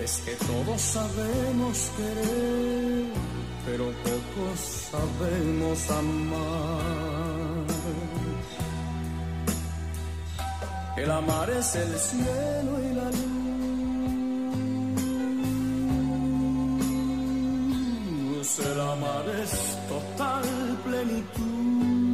Es que todos sabemos querer, pero pocos sabemos amar. El amar es el cielo y la luz. El amar es total plenitud.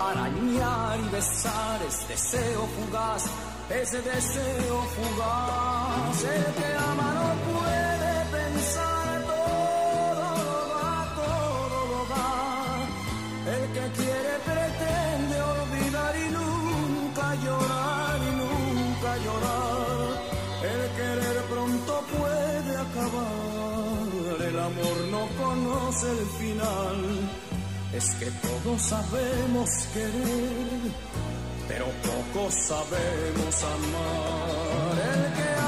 arañar y besar, es deseo fugaz ese deseo fugaz, el que ama no puede pensar, todo lo da, todo lo da. El que quiere pretende olvidar y nunca llorar y nunca llorar. El querer pronto puede acabar, el amor no conoce el final. Es que todos sabemos querer pero pocos sabemos amar. El que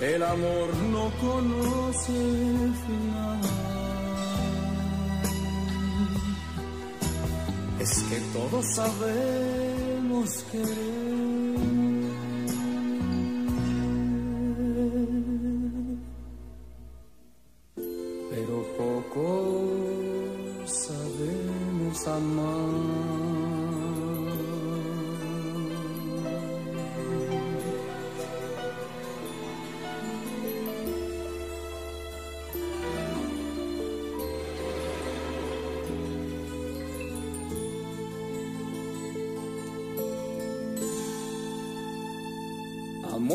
El amor no conoce el final. Es que todos sabemos querer. Pero poco sabemos amar.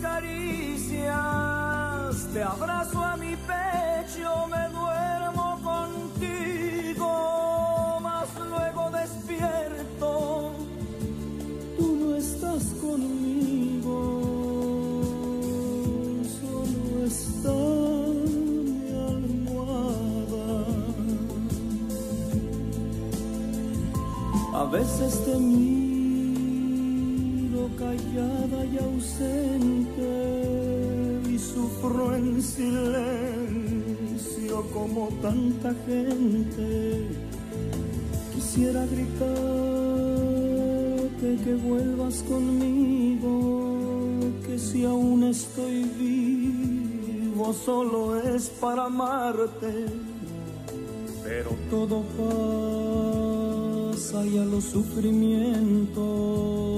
caricias, te abrazo a mi pecho, me duermo contigo, mas luego despierto tú no estás conmigo, solo está mi almohada. A veces te callada y ausente y sufro en silencio como tanta gente. Quisiera gritarte que vuelvas conmigo, que si aún estoy vivo solo es para amarte, pero todo pasa y a los sufrimientos,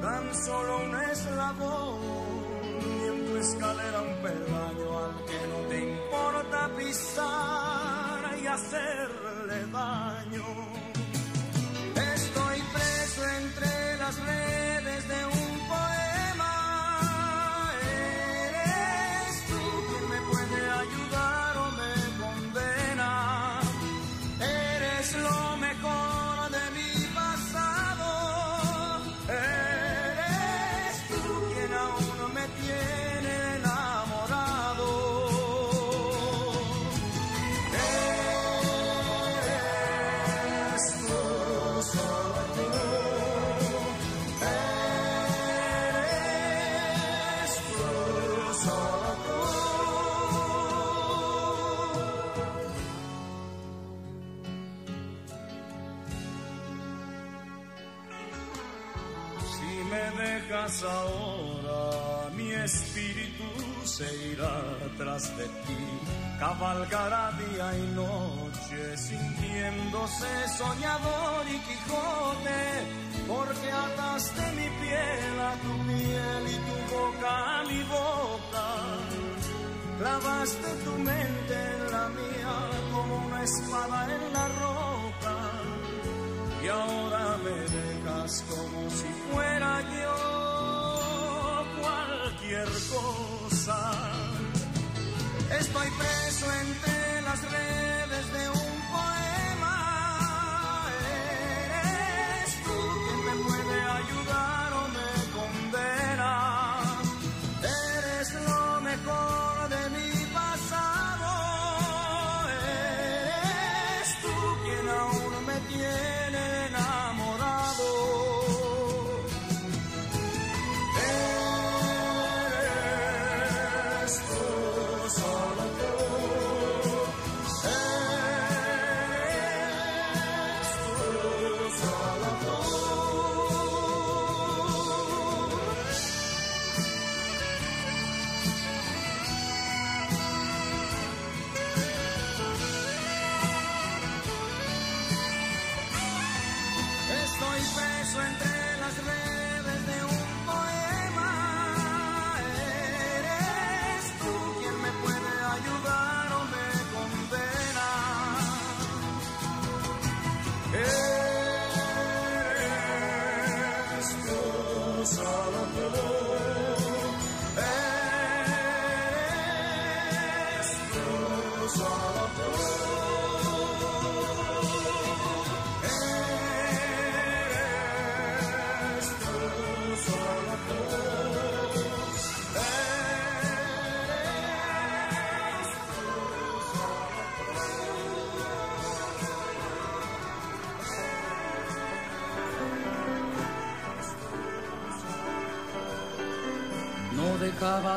tan solo un eslabón y en tu escalera un peldaño al que no te importa pisar y hacerle daño. Estoy preso entre las redes de un Ahora, mi espíritu se irá tras de ti, cabalgará día y noche, sintiéndose soñador y Quijote, porque ataste mi piel a tu piel y tu boca a mi boca. Clavaste tu mente en la mía como una espada en la roca y ahora me como si fuera yo cualquier cosa. Estoy preso entre las redes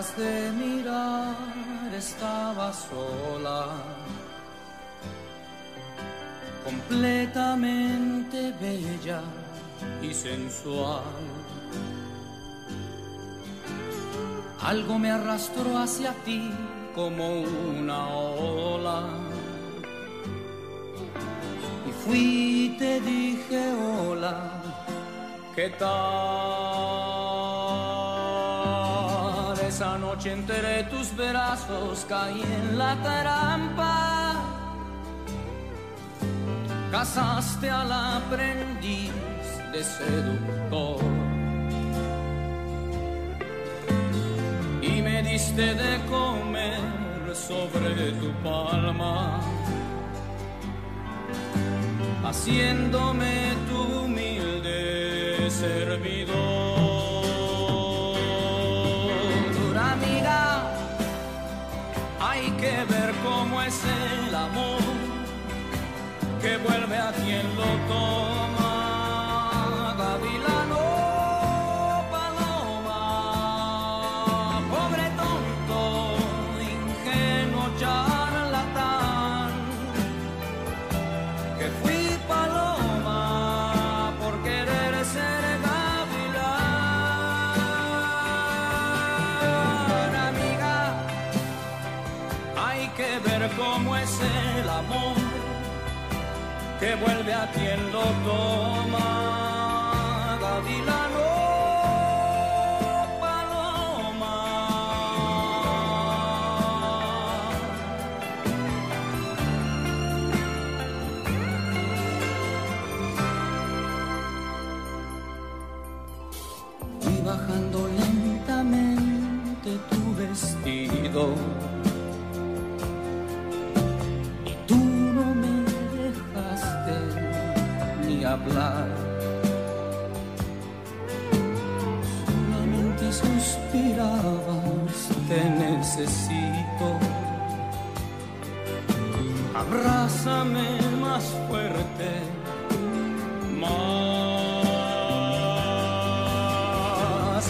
de mirar, estaba sola, completamente bella y sensual. Algo me arrastró hacia ti como una ola. Y fui y te dije hola, ¿qué tal? Noche entre tus brazos caí en la trampa. Casaste al aprendiz de seductor. y me diste de comer sobre tu palma, haciéndome tu humilde servidor. Es el amor que vuelve a quien lo toma. Que vuelve a quien lo toma. Necesito. Abrázame más fuerte, más.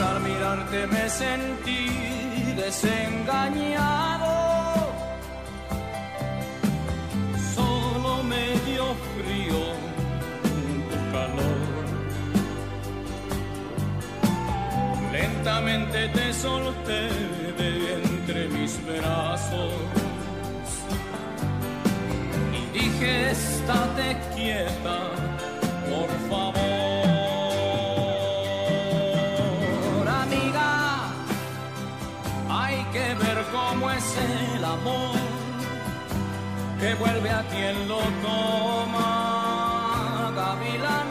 Al mirarte me sentí desengañado. Solo me dio frío tu calor. Lentamente te solté y dije, estate quieta, por favor. Amiga, hay que ver cómo es el amor que vuelve a quien lo toma. Gavilán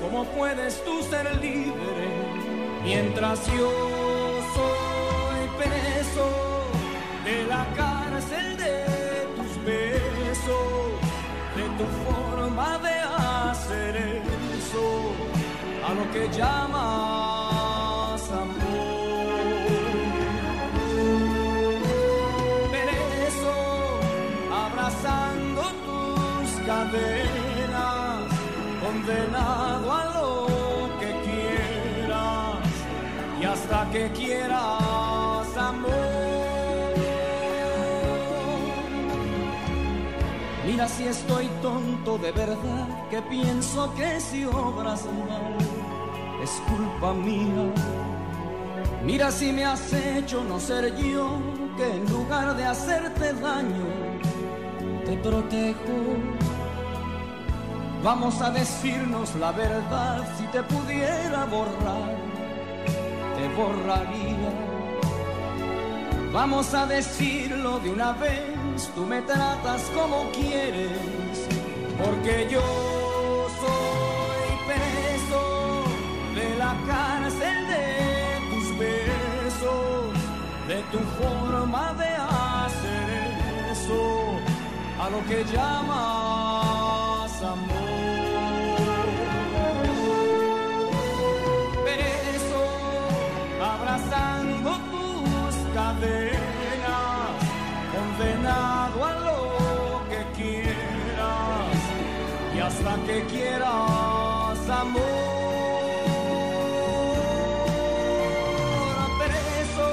¿cómo puedes tú ser libre mientras yo soy preso de la cárcel de tus besos, de tu forma de hacer eso, a lo que llamas que quieras amor. Mira si estoy tonto de verdad, que pienso que si obras mal es culpa mía. Mira si me has hecho no ser yo, que en lugar de hacerte daño, te protejo. Vamos a decirnos la verdad, si te pudiera borrar, borraría. Vamos a decirlo de una vez, tú me tratas como quieres, porque yo soy preso de la cárcel de tus besos, de tu forma de hacer eso, a lo que llamas amor. Hasta que quieras amor. Preso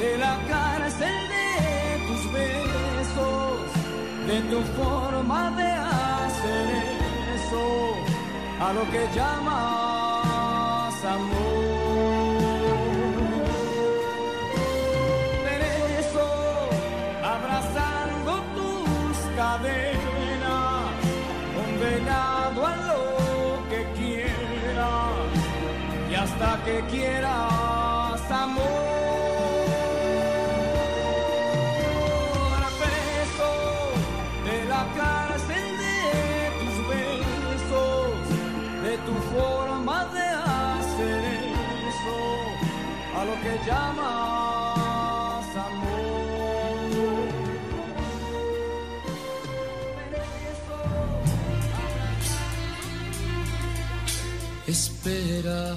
de la cárcel de tus besos, de tu forma de hacer eso, a lo que llamas amor. Que quieras amor. Preso de la cárcel de tus besos, de tu forma de hacer eso, a lo que llamas amor. Espera,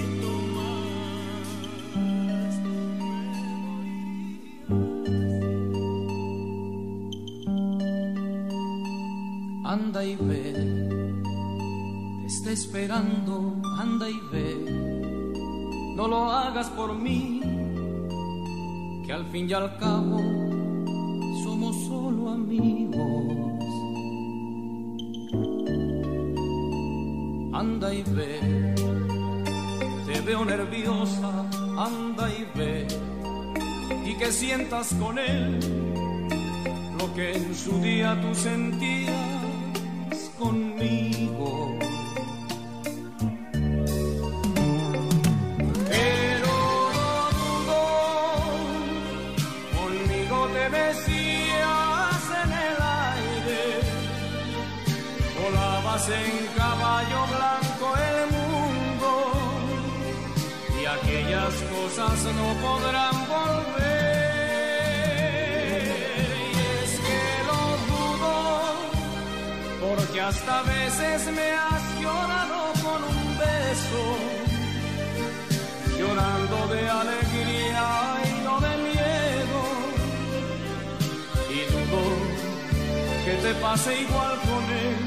Anda y ve, te está esperando, anda y ve. No lo hagas por mí, que al fin y al cabo somos solo amigos. Anda y ve, te veo nerviosa, anda y ve. Y que sientas con él lo que en su día tú sentías conmigo. Pero no conmigo te mecías en el aire, volabas en caballo blanco el mundo y aquellas cosas no podrán volver. Porque hasta a veces me has llorado con un beso, llorando de alegría y no de miedo. Y dudo que te pase igual con él,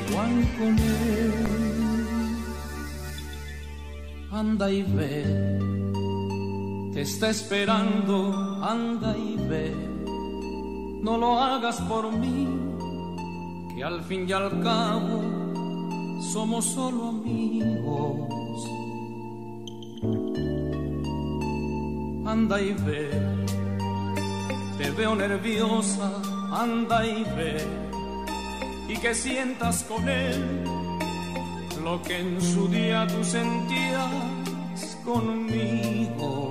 igual con él. Anda y ve, te está esperando, anda y ve. No lo hagas por mí, que al fin y al cabo somos solo amigos. Anda y ve, te veo nerviosa, anda y ve, y que sientas con él lo que en su día tú sentías conmigo.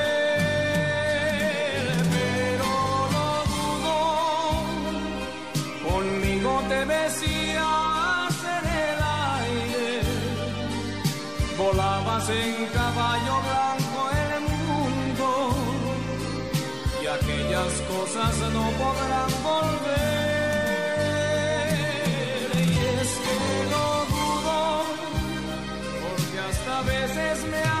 En caballo blanco el mundo y aquellas cosas no podrán volver. Y es que lo dudo, porque hasta a veces me has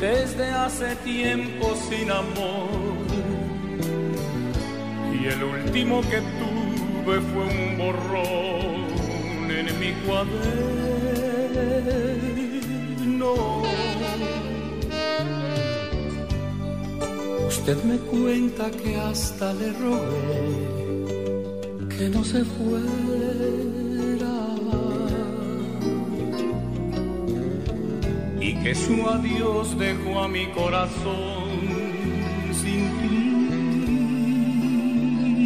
desde hace tiempo sin amor. Y el último que tuve fue un borrón en mi cuaderno. Usted me cuenta que hasta le rogué que no se fuera que su adiós dejó a mi corazón sin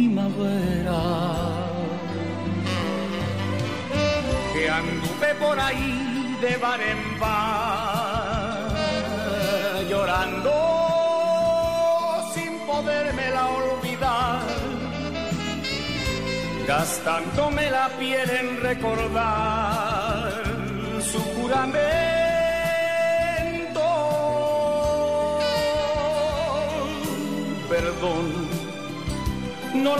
primavera. Que anduve por ahí de bar en bar llorando sin podérmela olvidar gastándome la piel en recordar su juramento.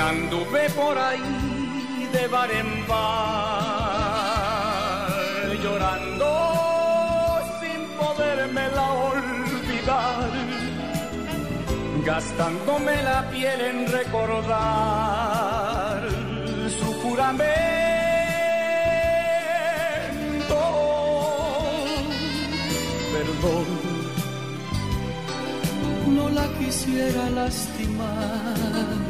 Anduve por ahí de bar en bar llorando sin podérmela olvidar, gastándome la piel en recordar su juramento. Perdón, no la quisiera lastimar,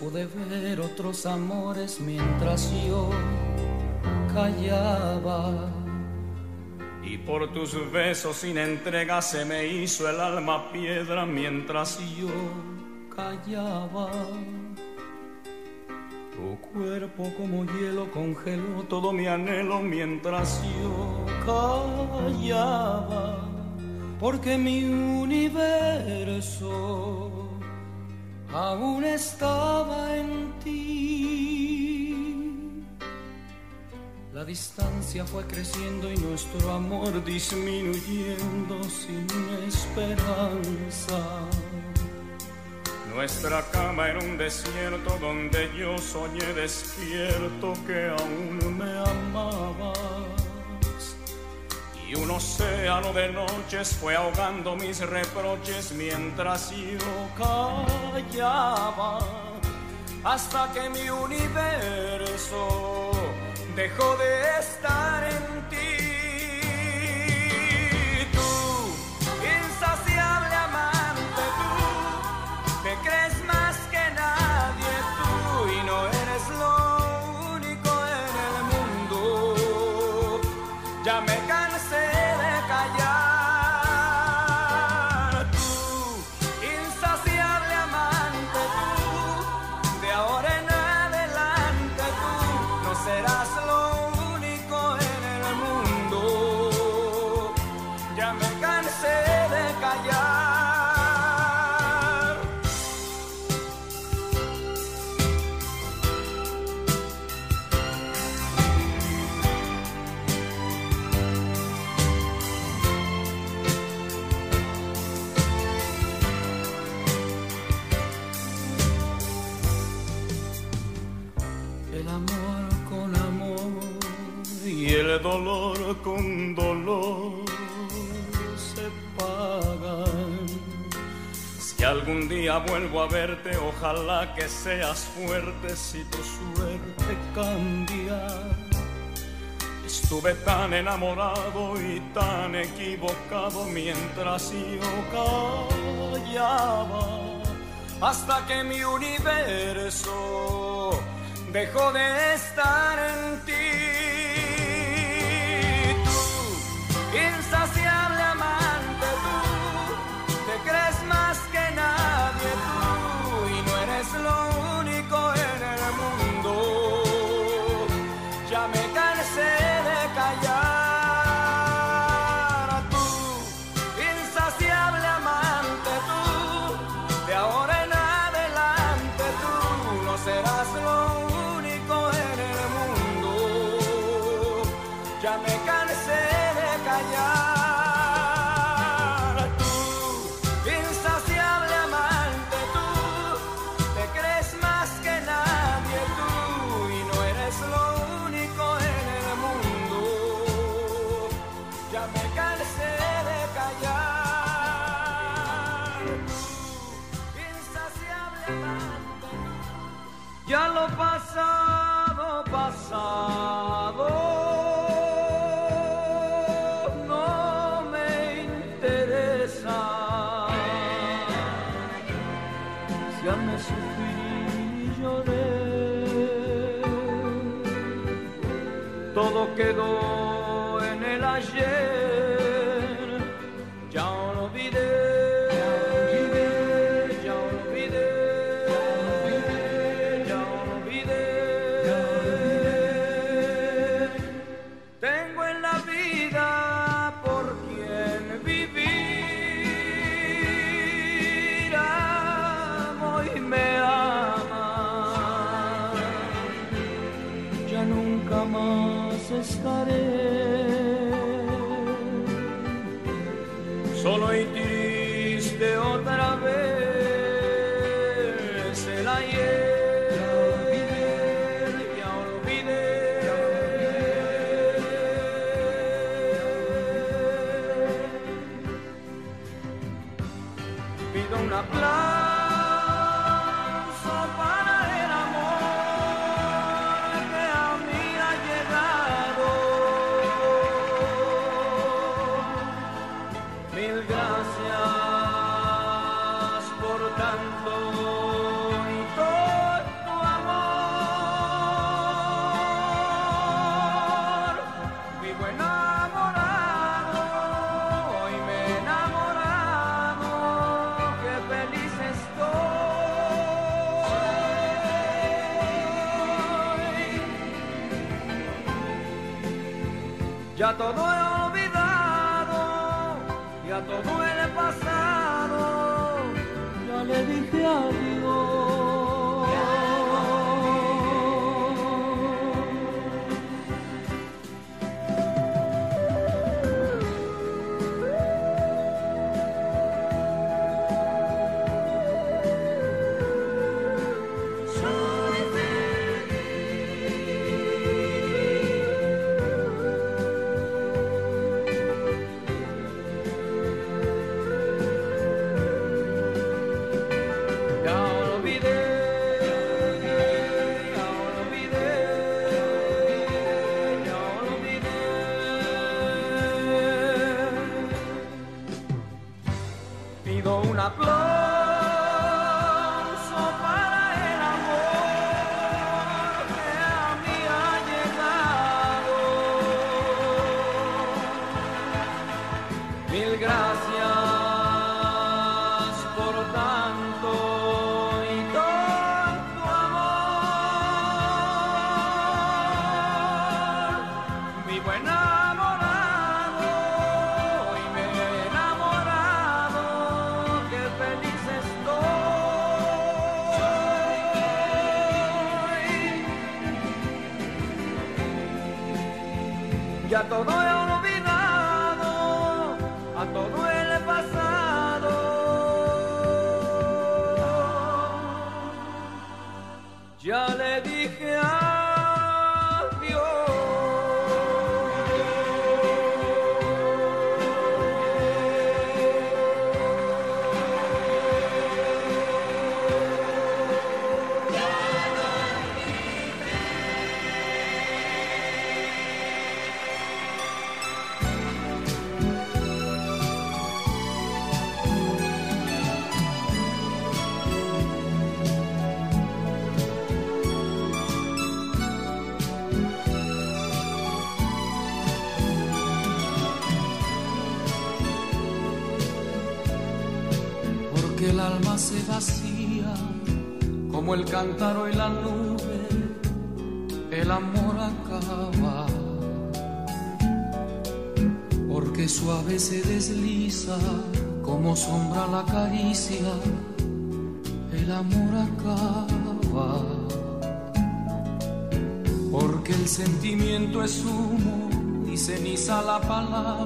Pude ver otros amores mientras yo callaba. Y por tus besos sin entrega se me hizo el alma piedra mientras yo callaba. Tu cuerpo como hielo congeló todo mi anhelo mientras yo callaba, porque mi universo aún estaba en ti. La distancia fue creciendo y nuestro amor disminuyendo sin esperanza. Nuestra cama era un desierto donde yo soñé despierto que aún me amaba y un océano de noches fue ahogando mis reproches mientras yo callaba. Hasta que mi universo dejó de algún día vuelvo a verte, ojalá que seas fuerte si tu suerte cambia. Estuve tan enamorado y tan equivocado mientras yo callaba, hasta que mi universo dejó de estar en ti. Como el cántaro y la nube, el amor acaba. Porque suave se desliza como sombra la caricia, el amor acaba. Porque el sentimiento es humo y ceniza la palabra,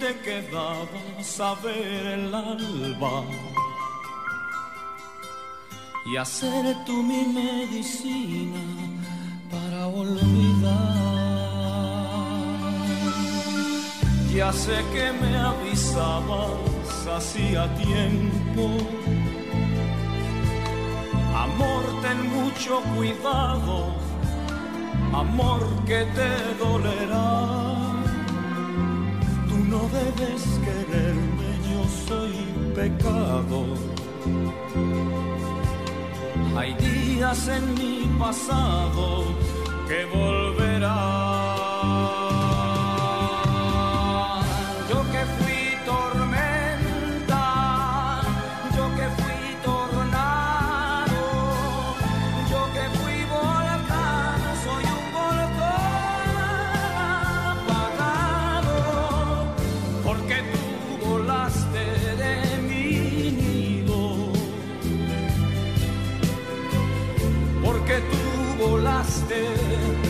Te quedabas a ver el alba y hacer tú mi medicina para olvidar. Ya sé que me avisabas hacía tiempo. Amor, ten mucho cuidado, amor que te dolerá. No debes quererme, yo soy pecado. Hay días en mi pasado que volverán. Volaste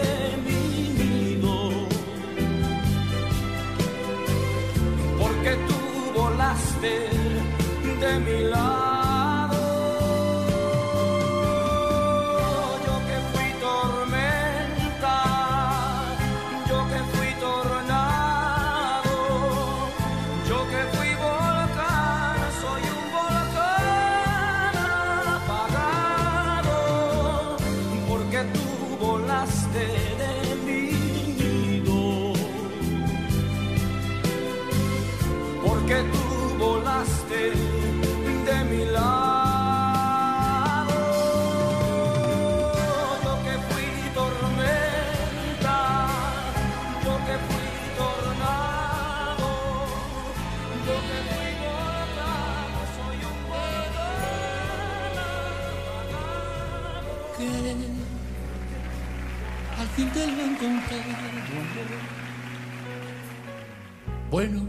De mi nido porque tú volaste al fin te lo he encontrado. Bueno,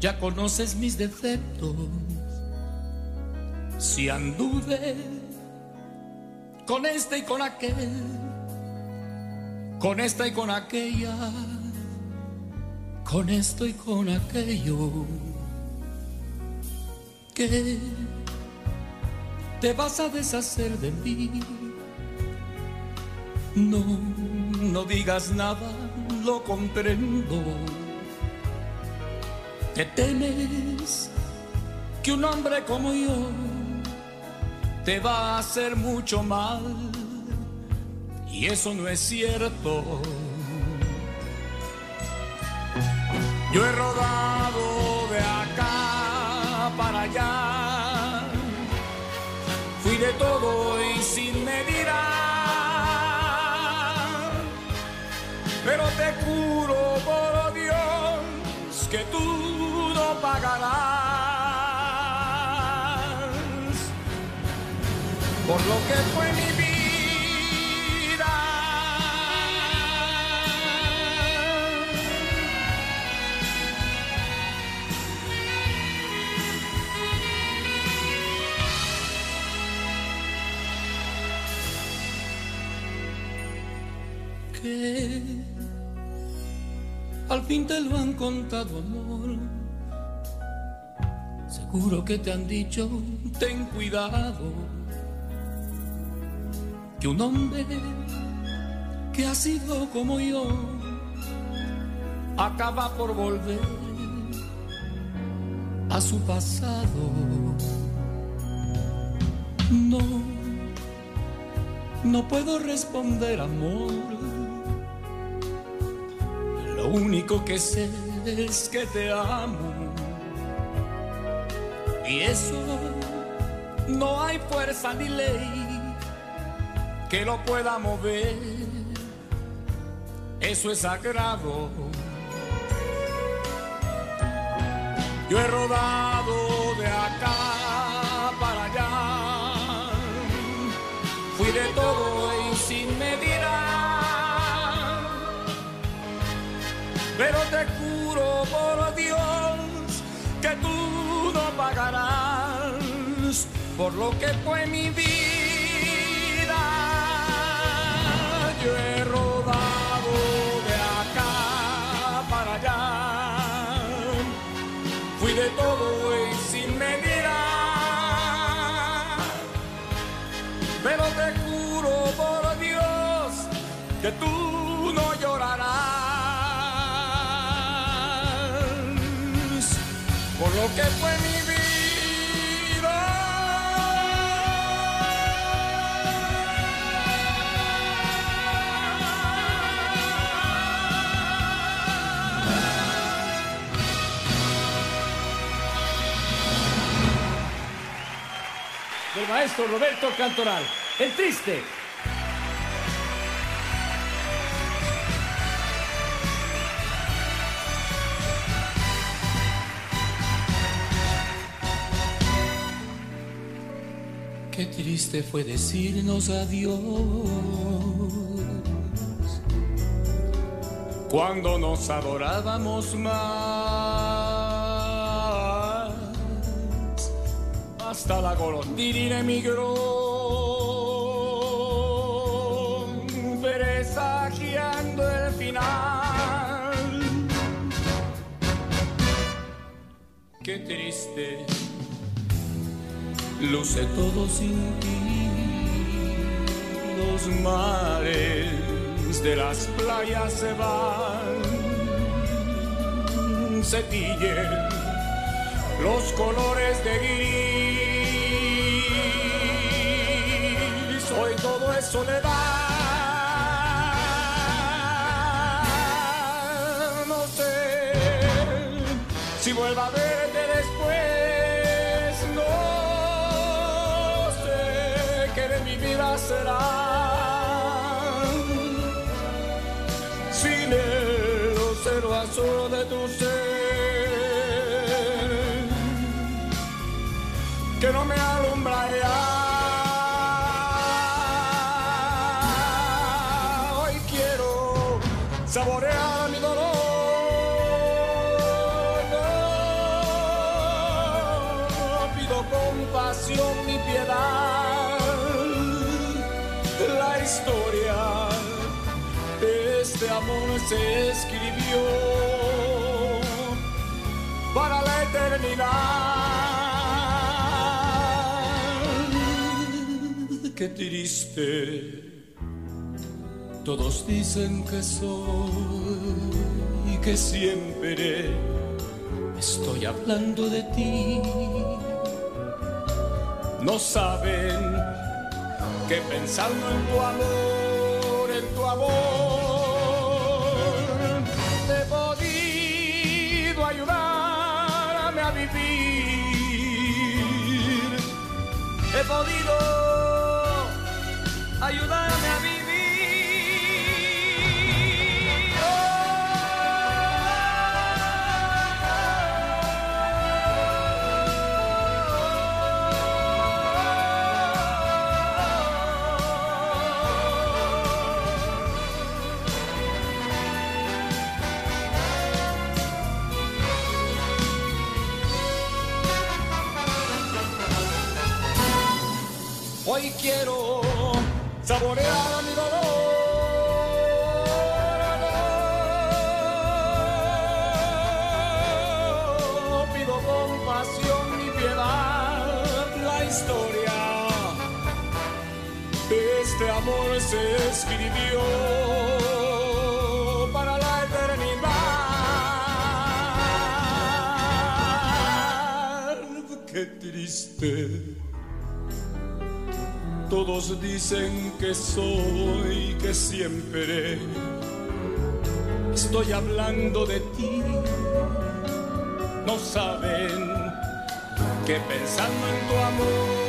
ya conoces mis defectos. Si anduve con este y con aquel, con esta y con aquella, con esto y con aquello, que te vas a deshacer de mí. No, no digas nada, lo comprendo. Te temes que un hombre como yo te va a hacer mucho mal. Y eso no es cierto. Yo he rodado de acá para allá. De todo y sin medida. Pero te juro por Dios que tú no pagarás por lo que fue mi al fin te lo han contado, amor. Seguro que te han dicho, ten cuidado que un hombre que ha sido como yo acaba por volver a su pasado. No, no puedo responder, amor. Único que sé es que te amo. Y eso no hay fuerza ni ley que lo pueda mover. Eso es sagrado. Yo he rodado de acá para allá. Fui de todo Pero te juro por Dios que tú no pagarás por lo que fue mi vida. Yo he rodado de acá para allá. Fui de todo y sin medida. Pero te juro por Dios que tú que fue mi del maestro Roberto Cantoral. El triste. Fue decirnos adiós cuando nos adorábamos más. Hasta la golondrina emigró, luce todo sin ti. Los mares de las playas se van, se tiñen los colores de gris. Hoy todo es soledad. No sé si vuelva Sin el cero azul de tu ser que no me alumbra se escribió para la eternidad. Qué triste, todos dicen que soy y que siempre estoy hablando de ti. No saben que pensando en tu amor he podido ayudar. estoy hablando de ti. No saben que pensando en tu amor.